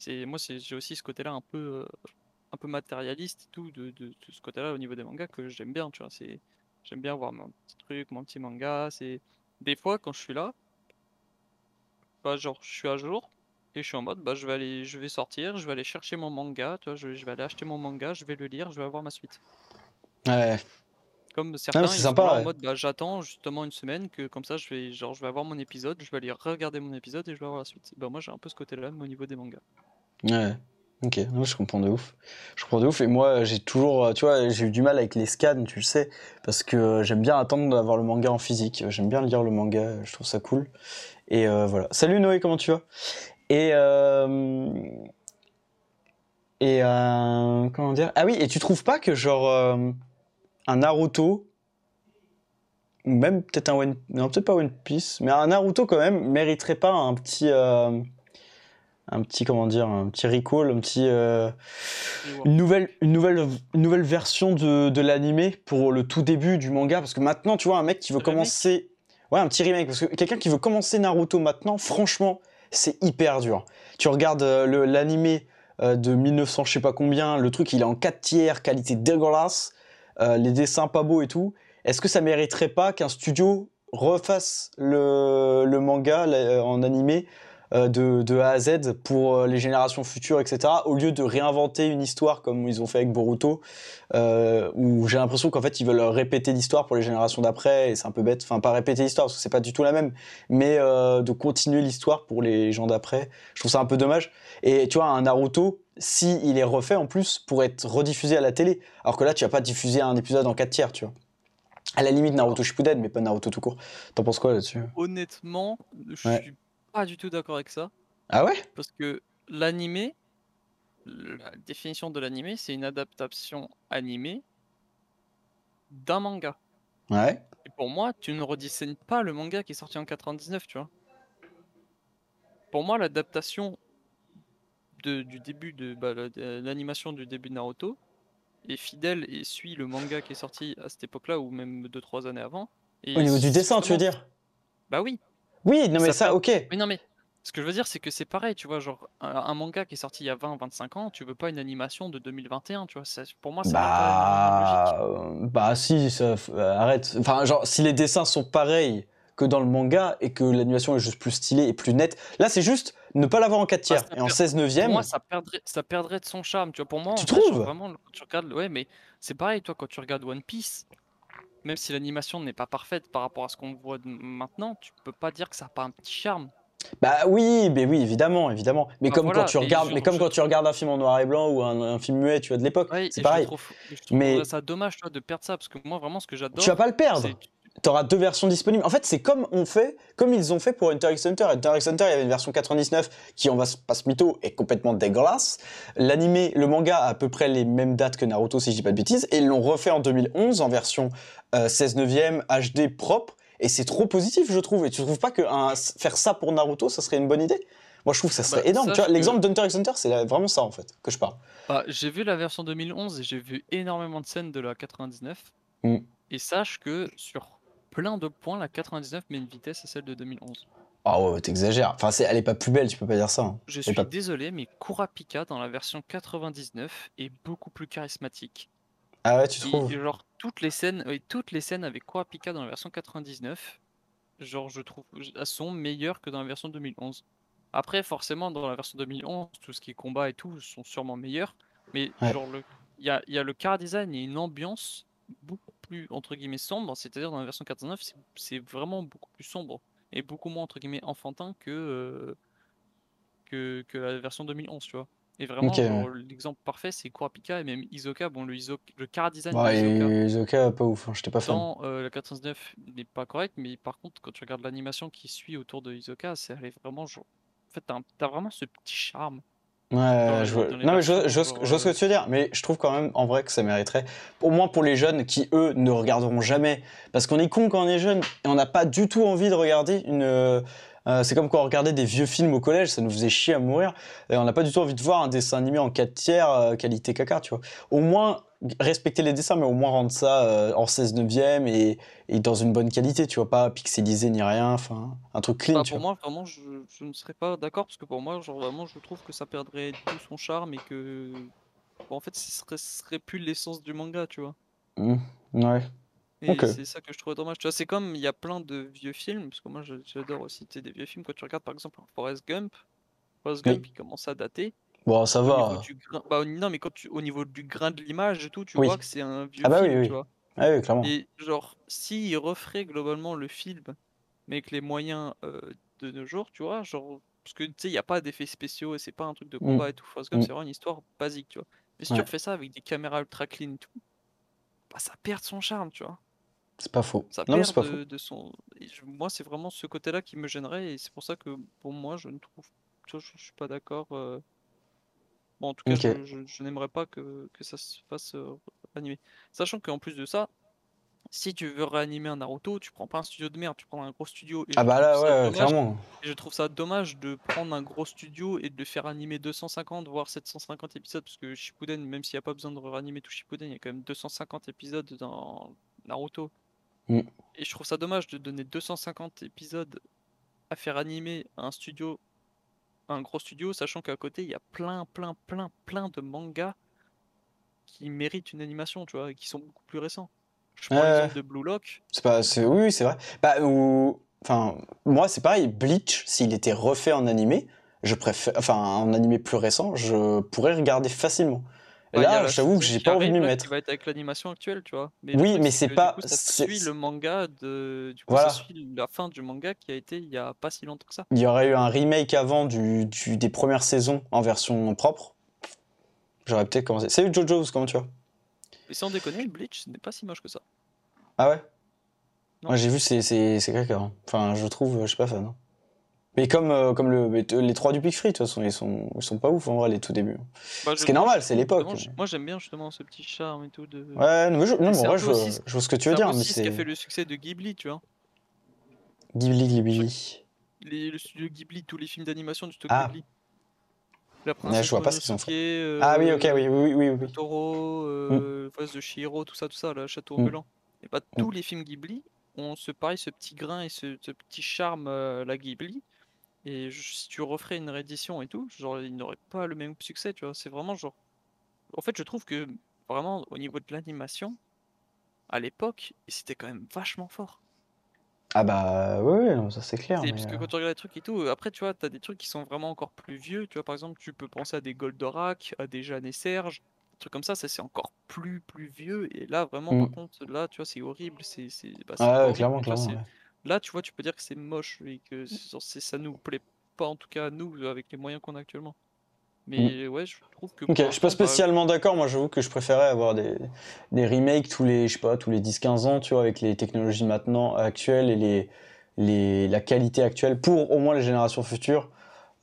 passer. Moi, j'ai aussi ce côté-là un peu. Euh, un peu matérialiste et tout de, de, ce côté-là au niveau des mangas que j'aime bien, tu vois. C'est, j'aime bien voir mon petit truc, mon petit manga. C'est des fois quand je suis là, bah genre je suis à jour et je suis en mode bah je vais aller, je vais sortir, je vais aller chercher mon manga, tu vois, je, vais aller acheter mon manga, je vais le lire, je vais avoir ma suite. Ouais. Comme certains, ils sympa, en mode bah, j'attends justement une semaine que comme ça je vais genre je vais avoir mon épisode, je vais aller regarder mon épisode et je vais avoir la suite. Bah moi j'ai un peu ce côté-là au niveau des mangas. Ouais. Ok, je comprends de ouf. Je comprends de ouf. Et moi, j'ai toujours, tu vois, j'ai eu du mal avec les scans, tu le sais, parce que j'aime bien attendre d'avoir le manga en physique. J'aime bien lire le manga, je trouve ça cool. Et euh, voilà. Salut Noé, comment tu vas? Et euh... et euh... comment dire? Ah oui, et tu trouves pas que genre euh, un Naruto, même peut-être un One, non peut-être pas One Piece, mais un Naruto quand même mériterait pas un petit euh, un petit comment dire un petit recall un petit euh, une nouvelle une nouvelle une nouvelle version de, de l'animé pour le tout début du manga. Parce que maintenant tu vois un mec qui veut commencer ouais un petit remake. Parce que quelqu'un qui veut commencer Naruto maintenant franchement c'est hyper dur. Tu regardes euh, l'animé euh, de 1900 je sais pas combien le truc il est en 4 tiers qualité dégueulasse les dessins pas beaux et tout. Est-ce que ça mériterait pas qu'un studio refasse le, le manga en animé euh, de, de, A à Z pour euh, les générations futures, etc. Au lieu de réinventer une histoire comme ils ont fait avec Boruto, euh, où j'ai l'impression qu'en fait ils veulent répéter l'histoire pour les générations d'après, et c'est un peu bête. Enfin, pas répéter l'histoire parce que c'est pas du tout la même, mais euh, de continuer l'histoire pour les gens d'après. Je trouve ça un peu dommage. Et tu vois, un Naruto, si il est refait en plus pour être rediffusé à la télé, alors que là tu vas pas diffuser un épisode en 4 tiers, tu vois. À la limite Naruto Shippuden, mais pas Naruto tout court. T'en penses quoi là-dessus? Honnêtement, je suis pas du tout d'accord avec ça. Ah ouais? Parce que l'animé, la définition de l'animé, c'est une adaptation animée d'un manga. Ouais. Et pour moi, tu ne redessines pas le manga qui est sorti en 99, tu vois. Pour moi, l'adaptation du début de bah, l'animation du début de Naruto est fidèle et suit le manga qui est sorti à cette époque-là ou même 2-3 années avant. Au niveau du dessin, tu veux dire? Bah oui. Oui, non mais ça, ok. Mais non mais ce que je veux dire, c'est que c'est pareil, tu vois, genre un, manga qui est sorti il y a 20-25 ans, tu veux pas une animation de 2021, tu vois. pour moi, c'est bah... logique. Bah si, ça, euh, arrête. Enfin, genre, si les dessins sont pareils que dans le manga et que l'animation est juste plus stylée et plus nette, là c'est juste ne pas l'avoir en 4 tiers et en 16 neuvième. Pour moi, ça perdrait, ça perdrait de son charme, tu vois. Pour moi, tu trouves vraiment, tu regardes, ouais, mais c'est pareil, toi, quand tu regardes One Piece, même si l'animation n'est pas parfaite par rapport à ce qu'on voit maintenant, tu peux pas dire que ça n'a pas un petit charme. Bah oui, mais oui, évidemment, évidemment. Mais bah comme quand tu regardes, mais comme quand tu regardes un film en noir et blanc ou un, film muet, tu vois de l'époque, c'est pareil. Je trouve, mais ça dommage de perdre ça parce que moi vraiment ce que j'adore. Tu vas pas le perdre. Tu auras deux versions disponibles. En fait, c'est comme on fait, comme ils ont fait pour Hunter x Hunter. Hunter x Hunter, il y avait une version 99 qui, on va pas se mytho, est complètement dégueulasse. L'animé, le manga a à peu près les mêmes dates que Naruto, si je dis pas de bêtises, et ils l'ont refait en 2011 en version 16 neuvième HD propre et c'est trop positif, je trouve. Et tu trouves pas que faire ça pour Naruto, ça serait une bonne idée? Moi, je trouve que ça serait bah, énorme. Tu vois, l'exemple d'Hunter x Hunter, c'est vraiment ça, en fait, que je parle. Bah, j'ai vu la version 2011 et j'ai vu énormément de scènes de la 99. Mm. Et sache que sur plein de points, la 99 met une vitesse à celle de 2011. Ah ouais, t'exagères. Enfin, elle est pas plus belle, tu peux pas dire ça. Hein. Je suis désolé, mais Kurapika dans la version 99 est beaucoup plus charismatique. Ah ouais, tu trouves? Genre, toutes les scènes, toutes les scènes avec Kurapika dans la version 99, genre, je trouve, elles sont meilleures que dans la version 2011. Après, forcément, dans la version 2011, tout ce qui est combat et tout sont sûrement meilleurs. Mais genre, il y a, y a, le car design et une ambiance beaucoup plus, entre guillemets, sombre. C'est-à-dire, dans la version 99, c'est vraiment beaucoup plus sombre. Et beaucoup moins, entre guillemets, enfantin que, euh, que, que la version 2011, tu vois. Et vraiment, l'exemple parfait, c'est Kurapika et même Isoka. Bon, le, Isoka, le car design de Isoka, pas ouf, hein, j'étais pas fan. Dans euh, le 409 n'est pas correct, mais par contre, quand tu regardes l'animation qui suit autour de Isoka, c'est vraiment genre. En fait, t'as, as vraiment ce petit charme. Ouais, je vois... non mais je, je, ce que tu veux dire, mais je trouve quand même en vrai que ça mériterait, au moins pour les jeunes qui eux ne regarderont jamais, parce qu'on est con quand on est jeune et on n'a pas du tout envie de regarder une, euh, c'est comme quand on regardait des vieux films au collège, ça nous faisait chier à mourir. Et on n'a pas du tout envie de voir un dessin animé en 4 tiers, euh, qualité caca, tu vois. Au moins, respecter les dessins, mais au moins rendre ça euh, en 16 neuvième et, et dans une bonne qualité, tu vois, pas pixelisé ni rien, enfin, un truc clean. Bah, pour moi, vraiment, je, ne serais pas d'accord, parce que pour moi, genre, vraiment, je trouve que ça perdrait tout son charme et que. en fait, ce serait, ce serait plus l'essence du manga, tu vois. Mmh, ouais. Et c'est ça que je trouve dommage. Tu vois, c'est comme il y a plein de vieux films, parce que moi j'adore aussi des vieux films. Quand tu regardes par exemple Forrest Gump, Forrest Gump il commence à dater. Bon, ça va. Bah, non, mais quand tu... au niveau du grain de l'image et tout, tu vois que c'est un vieux ah bah film, oui, tu vois. Ah oui, clairement. Et genre, s'il referait globalement le film, mais avec les moyens euh, de nos jours, tu vois, genre, parce que tu sais, il n'y a pas d'effets spéciaux et c'est pas un truc de combat mm. et tout. Mm. c'est vraiment une histoire basique, tu vois. Mais si tu refais ça avec des caméras ultra clean et tout, bah ça perd son charme, tu vois. C'est pas faux. Ça non, perd pas de, faux. de, son. moi, c'est vraiment ce côté-là qui me gênerait et c'est pour ça que pour moi, je ne trouve. Je, je suis pas d'accord. Euh. Bon, en tout cas, je, je, n'aimerais pas que, que, ça se fasse euh, animer. Sachant qu'en plus de ça, si tu veux réanimer un Naruto, tu prends pas un studio de merde, tu prends un gros studio. Et ah bah là, ouais, clairement. Et je trouve ça dommage de prendre un gros studio et de faire animer 250 voire 750 épisodes parce que Shippuden, même s'il n'y a pas besoin de réanimer tout Shippuden, il y a quand même 250 épisodes dans Naruto. Mm. Et je trouve ça dommage de donner 250 épisodes à faire animer un studio, un gros studio, sachant qu'à côté il y a plein, plein, plein, plein de mangas qui méritent une animation, tu vois, et qui sont beaucoup plus récents. Je prends l'exemple de Blue Lock. C'est pas, oui, c'est vrai. Bah, ou, enfin, moi c'est pareil. Bleach, s'il était refait en animé, je préfère, enfin, en animé plus récent, je pourrais regarder facilement. Bah, là, j'avoue que j'ai pas envie de m'y mettre. Qui va être avec l'animation actuelle, tu vois. Mais oui, mais c'est pas. Du ça suit le manga de. Du coup, ça suit la fin du manga qui a été il y a pas si longtemps que ça. Il y aurait eu un remake avant du, du des premières saisons en version propre. J'aurais peut-être commencé. Salut Jojo, comment tu vas? Et sans déconner, Bleach, ce n'est pas si moche que ça. Ah ouais? Moi j'ai vu, c'est c'est caca. Hein. Enfin, je trouve, je suis pas fan. Hein. Mais comme, euh, comme le, les trois du Pic Free, de toute façon, ils sont, ils sont pas ouf en vrai, les tout débuts. Bah, ce qui est normal, c'est l'époque. Moi, j'aime bien justement ce petit charme et tout. De... Ouais, non, mais je, non, je, vois ce que tu veux dire. C'est ce qui a fait le succès de Ghibli, tu vois. Ghibli, Ghibli. Les, le studio Ghibli, tous les films d'animation du studio ah. Ghibli. La princesse je vois pas ce qu'ils ont fait. ah oui, ok, oui, oui, oui. oui. Toro, euh, mm. de Shihiro, tout ça, tout ça, le château mm. Et pas tous mm. les films Ghibli ont ce pareil, ce petit grain et ce, petit charme, euh, la Ghibli. Et si tu referais une réédition et tout, genre, il n'aurait pas le même succès, tu vois. C'est vraiment genre. En fait, je trouve que vraiment, au niveau de l'animation, à l'époque, c'était quand même vachement fort. Ah bah ouais, ça c'est clair. parce que euh quand tu regardes les trucs et tout, après tu vois, t'as des trucs qui sont vraiment encore plus vieux. Tu vois, par exemple, tu peux penser à des Goldorak, à des Jeanne et Serge, des trucs comme ça, ça c'est encore plus plus vieux. Et là, vraiment, par mmh. contre, là, tu vois, c'est horrible. C'est, c'est, bah, Ah clairement, clairement, Là, tu vois, tu peux dire que c'est moche et que c'est- ça nous plaît pas, en tout cas à nous, avec les moyens qu'on a actuellement. Mais mm. ouais, je trouve que. Ok, je suis pas spécialement d'accord. Moi, j'avoue que je préférais avoir des, des remakes tous les, je sais pas, tous les 10-15 ans, tu vois, avec les technologies maintenant actuelles et les, les, la qualité actuelle pour au moins les générations futures.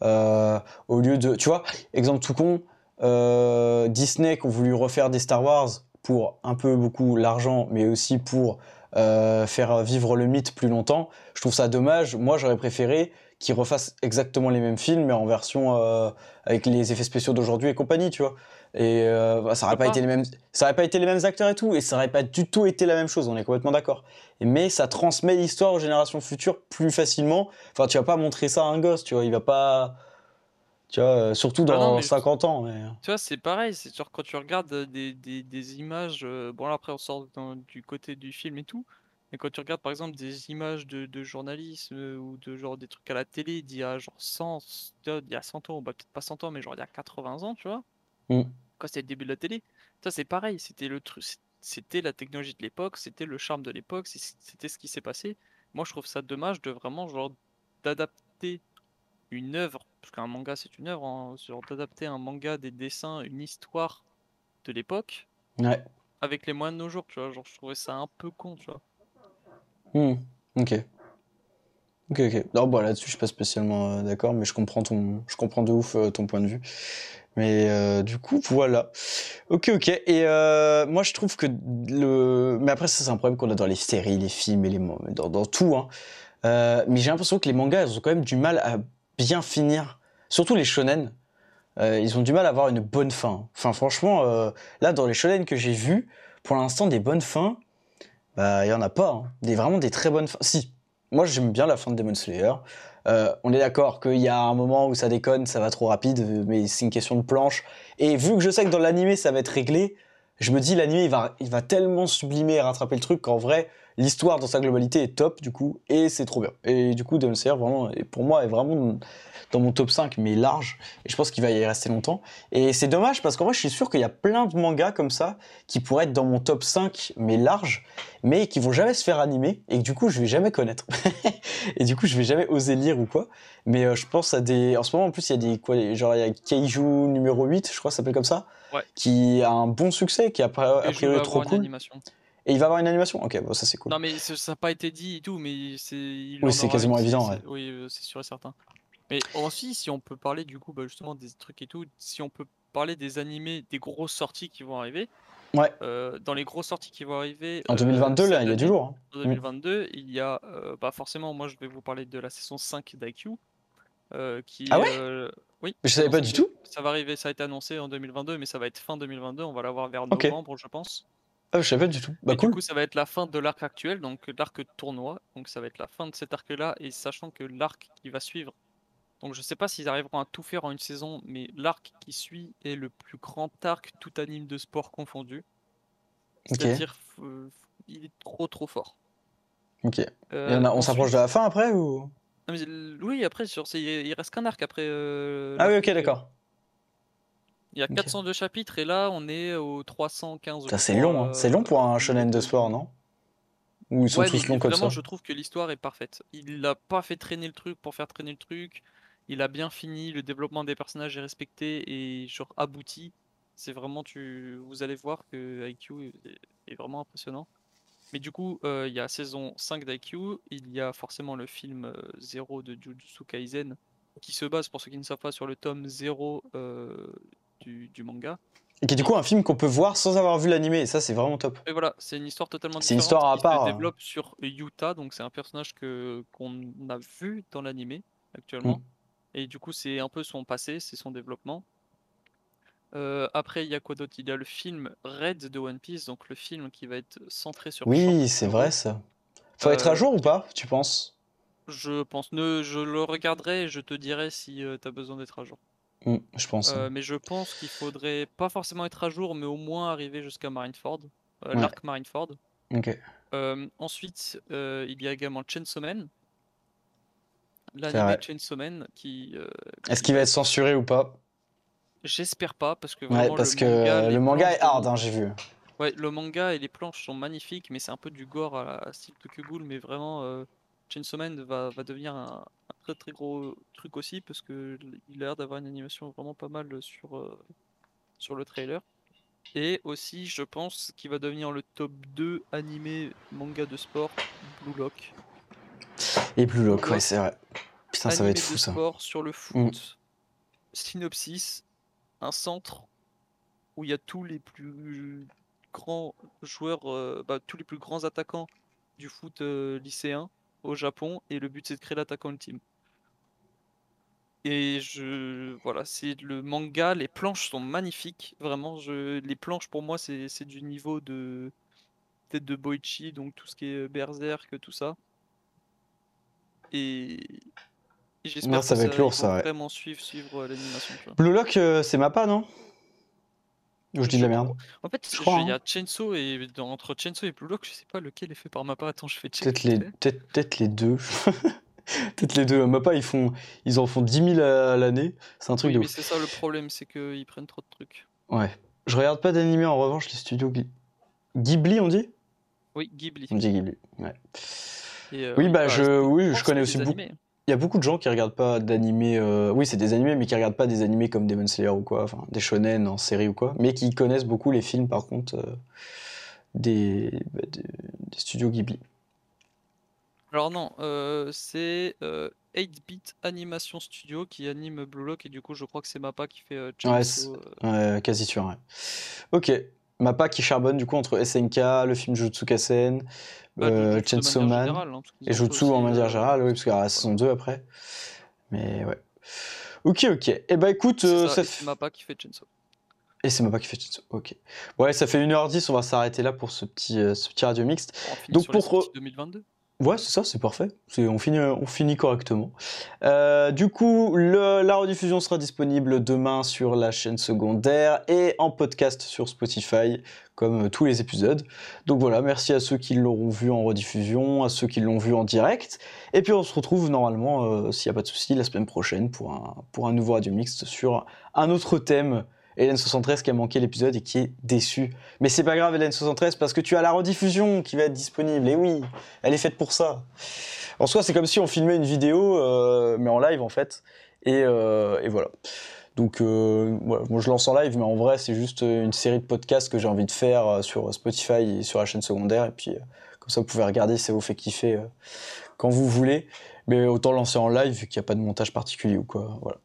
Euh, au lieu de. Tu vois, exemple tout con, euh, Disney qui ont voulu refaire des Star Wars pour un peu beaucoup l'argent, mais aussi pour euh, faire vivre le mythe plus longtemps. Je trouve ça dommage. Moi, j'aurais préféré qui refassent exactement les mêmes films, mais en version euh, avec les effets spéciaux d'aujourd'hui et compagnie, tu vois. Et euh, bah, ça aurait pas, été les mêmes, ça aurait pas été les mêmes acteurs et tout, et ça aurait pas du tout été la même chose. On est complètement d'accord. Mais ça transmet l'histoire aux générations futures plus facilement. Enfin, tu vas pas montrer ça à un gosse, tu vois. Il va pas. Tu vois, euh, surtout ah dans 50 ans. Mais... Tu vois, c'est pareil. C'est genre quand tu regardes des, des, des images. bon, là, après, on sort du côté du film et tout. Mais quand tu regardes par exemple des images de, de journalisme euh, ou de genre des trucs à la télé d'il y a genre 100, il y a 100 ans, bah, peut-être pas 100 ans, mais genre il y a 80 ans, tu vois, mm. quand c'était le début de la télé, ça c'est pareil, c'était le truc, c'était la technologie de l'époque, c'était le charme de l'époque, c'était ce qui s'est passé. Moi je trouve ça dommage de vraiment genre d'adapter une œuvre, parce qu'un manga c'est une œuvre, hein, genre d'adapter un manga, des dessins, une histoire de l'époque, avec les moyens de nos jours, tu vois, genre je trouvais ça un peu con, tu vois. Hmm, ok. Ok, ok. Non, bah là-dessus, je suis pas spécialement euh, d'accord, mais je comprends ton, je comprends de ouf euh, ton point de vue. Mais euh, du coup, voilà. Ok, ok. Et moi, je trouve que le. Mais après, ça, c'est un problème qu'on a dans les séries, les films et les dans, dans tout. Hein. mais j'ai l'impression que les mangas, ils ont quand même du mal à bien finir. Surtout les shonen. ils ont du mal à avoir une bonne fin. Enfin, franchement, là, dans les shonen que j'ai vus, pour l'instant, des bonnes fins, bah, il y en a pas. Hein. Des, vraiment des très bonnes fins. Si, moi j'aime bien la fin de Demon Slayer. Euh, on est d'accord qu'il y a un moment où ça déconne, ça va trop rapide, mais c'est une question de planche. Et vu que je sais que dans l'animé ça va être réglé, je me dis l'animé il va, il va tellement sublimer et rattraper le truc qu'en vrai l'histoire dans sa globalité est top du coup et c'est trop bien. Et du coup Demon Slayer vraiment, pour moi est vraiment dans mon top 5, mais large. Et je pense qu'il va y rester longtemps. Et c'est dommage parce qu'en vrai, je suis sûr qu'il y a plein de mangas comme ça qui pourraient être dans mon top 5, mais large, mais qui vont jamais se faire animer et que du coup, je vais jamais connaître. <laughs> et du coup, je vais jamais oser lire ou quoi. Mais euh, je pense à des. En ce moment, en plus, il y a des. Quoi, genre, il y a Keiju numéro 8, je crois, ça s'appelle comme ça. Qui a un bon succès, qui a a priori trop cool. Et il va avoir une animation Ok, bon, ça c'est cool. Non, mais ça n'a pas été dit et tout, mais c'est. Oui, c'est quasiment évident, ouais. Oui, euh, c'est sûr et certain. Mais aussi, si on peut parler du coup, bah, justement, des trucs et tout, si on peut parler des animés, des grosses sorties qui vont arriver. Ouais. Euh, dans les grosses sorties qui vont arriver. En 2022, euh, là, il y a du lourd. Hein. En 2022, il y a. Euh, bah forcément, moi, je vais vous parler de la saison 5 d'IQ. qui, ah ouais Oui. Mais je savais pas du tout. Ça va arriver, ça a été annoncé en 2022, mais ça va être fin 2022. On va l'avoir vers novembre, je pense. Ah, je savais du tout. Bah, cool. Du coup, ça va être la fin de l'arc actuel, donc l'arc tournoi. Donc, ça va être la fin de cet arc-là. Et sachant que l'arc qui va suivre donc je sais pas s'ils arriveront à tout faire en une saison, mais l'arc qui suit est le plus grand arc tout anime de sport confondu. C'est-à-dire, il est trop trop fort. Ok. Euh, on s'approche de la fin après ou? Oui, après, sur, il reste qu'un arc après. Euh, ah oui, ok, d'accord. Il y a 402 chapitres et là on est au 315. C'est long, hein. c'est long pour un shonen de sport, non? Ou ils sont tous longs comme ça? je trouve que l'histoire est parfaite. Il n'a pas fait traîner le truc pour faire traîner le truc il a bien fini, le développement des personnages est respecté et genre abouti. C'est vraiment tu vous allez voir que IQ est, vraiment impressionnant. Mais du coup, il y a saison 5 d'IQ, il y a forcément le film 0 de Jujutsu Kaisen, qui se base, pour ceux qui ne savent pas, sur le tome 0 du, du, manga. Et qui est du coup un film qu'on peut voir sans avoir vu l'animé, et ça c'est vraiment top. Et voilà, c'est une histoire totalement différente. C'est une histoire à part. Se développe sur Yuta, donc c'est un personnage que qu'on a vu dans l'animé actuellement. Mm. Et du coup, c'est un peu son passé, c'est son développement. Euh, après, il y a quoi d'autre? Il y a le film Red de One Piece, donc le film qui va être centré sur. Oui, c'est vrai ça. Faut être à euh, jour ou pas, tu penses? Je pense. Ne, je le regarderai et je te dirai si euh, tu as besoin d'être à jour. Mmh, je pense. mais je pense qu'il faudrait pas forcément être à jour, mais au moins arriver jusqu'à Marineford, l'arc Marineford. Ok. ensuite, il y a également Chainsaw Man. L'anime Chainsaw Man qui. Est-ce qu'il va être censuré ou pas? J'espère pas parce que vraiment, parce le que manga, le manga est hard, hein, j'ai vu. Ouais, le manga et les planches sont magnifiques, mais c'est un peu du gore à, style Tokyo Ghoul, mais vraiment euh, Chainsaw Man va, va devenir un, très très gros truc aussi parce que il a l'air d'avoir une animation vraiment pas mal sur euh, sur le trailer. Et aussi, je pense qu'il va devenir le top 2 animé manga de sport Blue Lock. Et Blue Lock, ouais, c'est vrai. Putain, ça va être fou de ça. sport sur le foot. Mm. Synopsis un centre où il y a tous les plus grands joueurs, euh, bah, tous les plus grands attaquants du foot euh, lycéen au Japon, et le but c'est de créer l'attaquant ultime. Et je voilà, c'est le manga, les planches sont magnifiques, vraiment. Je, les planches pour moi c'est du niveau de tête de Boichi, donc tout ce qui est Berserk, tout ça. Et j'espère que ça va être lourd, ça, vraiment suivre, suivre euh, l'animation. Blue Lock, euh, c'est Mappa, non Ou je dis de la merde En fait, il y a hein. Chainsaw et entre Chainsaw et Blue Lock, je sais pas lequel est fait par Mappa. Attends, je fais Peut-être les, peut-être les deux. <laughs> Peut-être les deux. Mappa, ils, font, ils en font 10 000 à l'année. C'est un truc oui, de mais c'est ça le problème, c'est qu'ils prennent trop de trucs. Ouais. Je regarde pas d'animé en revanche, les studios Ghibli, on dit? Oui, Ghibli. On dit Ghibli, ouais. Euh, oui, bah, je, oui, je connais aussi beaucoup. Il y a beaucoup de gens qui regardent pas d'animés. Euh, oui, c'est des animés, mais qui regardent pas des animés comme Demon Slayer ou quoi, enfin des shonen en série ou quoi, mais qui connaissent beaucoup les films par contre euh, des, bah, des, studios Ghibli. Alors non, euh, c'est 8-Bit Animation Studio qui anime Blue Lock et du coup je crois que c'est Mappa qui fait Chainsaw. Ouais, quasi sûr. Ouais. Ok, Mappa qui charbonne du coup entre SNK, le film Jutsu Kaisen, bah, euh, Chainsaw Man hein, et Jutsu en manière euh, générale, oui, parce qu'il y aura la saison 2 après. Mais ouais. Ok, ok. Et eh bah écoute, ça, ça fait. Mappa qui fait Chainsaw. Et c'est Mappa qui fait Chainsaw, ok. Ouais, ça fait 1h10, on va s'arrêter là pour ce petit, euh, ce petit radio mixte. Donc pour. 2022 Ouais, c'est ça, c'est parfait. On finit, correctement. Euh, du coup, la rediffusion sera disponible demain sur la chaîne secondaire et en podcast sur Spotify, comme tous les épisodes. Donc voilà, merci à ceux qui l'auront vu en rediffusion, à ceux qui l'ont vu en direct. Et puis on se retrouve normalement, euh, s'il n'y a pas de souci, la semaine prochaine pour un, pour un nouveau radio mixte sur un autre thème Hélène 73 qui a manqué l'épisode et qui est déçue. Mais c'est pas grave Hélène 73 parce que tu as la rediffusion qui va être disponible. Et oui, elle est faite pour ça. En soi, c'est comme si on filmait une vidéo, euh, mais en live en fait. Et, euh, voilà. Donc, euh, moi je lance en live, mais en vrai, c'est juste une série de podcasts que j'ai envie de faire sur Spotify et sur la chaîne secondaire. Et puis, comme ça, vous pouvez regarder si ça vous fait kiffer quand vous voulez. Mais autant lancer en live vu qu'il n'y a pas de montage particulier ou quoi. Voilà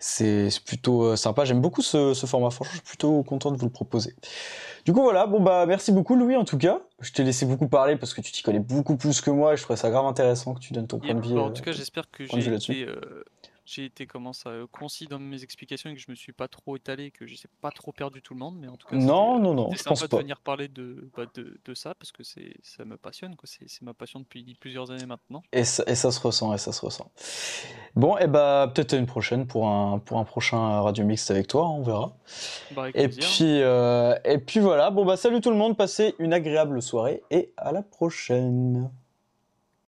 c'est plutôt euh, sympa. J'aime beaucoup ce, format. Franchement, je suis plutôt content de vous le proposer. Du coup, voilà. Bon, bah, merci beaucoup, Louis, en tout cas. Je t'ai laissé beaucoup parler parce que tu t'y connais beaucoup plus que moi et je trouvais ça grave intéressant que tu donnes ton point de vue. en tout cas, j'espère que j'ai été j'ai été comment ça euh, concis dans mes explications et que je me suis pas trop étalé, que je sais pas trop perdu tout le monde, mais en tout cas non non non, je pense pas de venir parler de, bah, de, de, ça parce que c'est ça me passionne quoi, c'est ma passion depuis plusieurs années maintenant. Et ça, et ça se ressent et ça se ressent. Bon et bah peut-être une prochaine pour un pour un prochain radio mix avec toi, on verra. Bah, et puis euh, et puis voilà bon bah salut tout le monde, passez une agréable soirée et à la prochaine.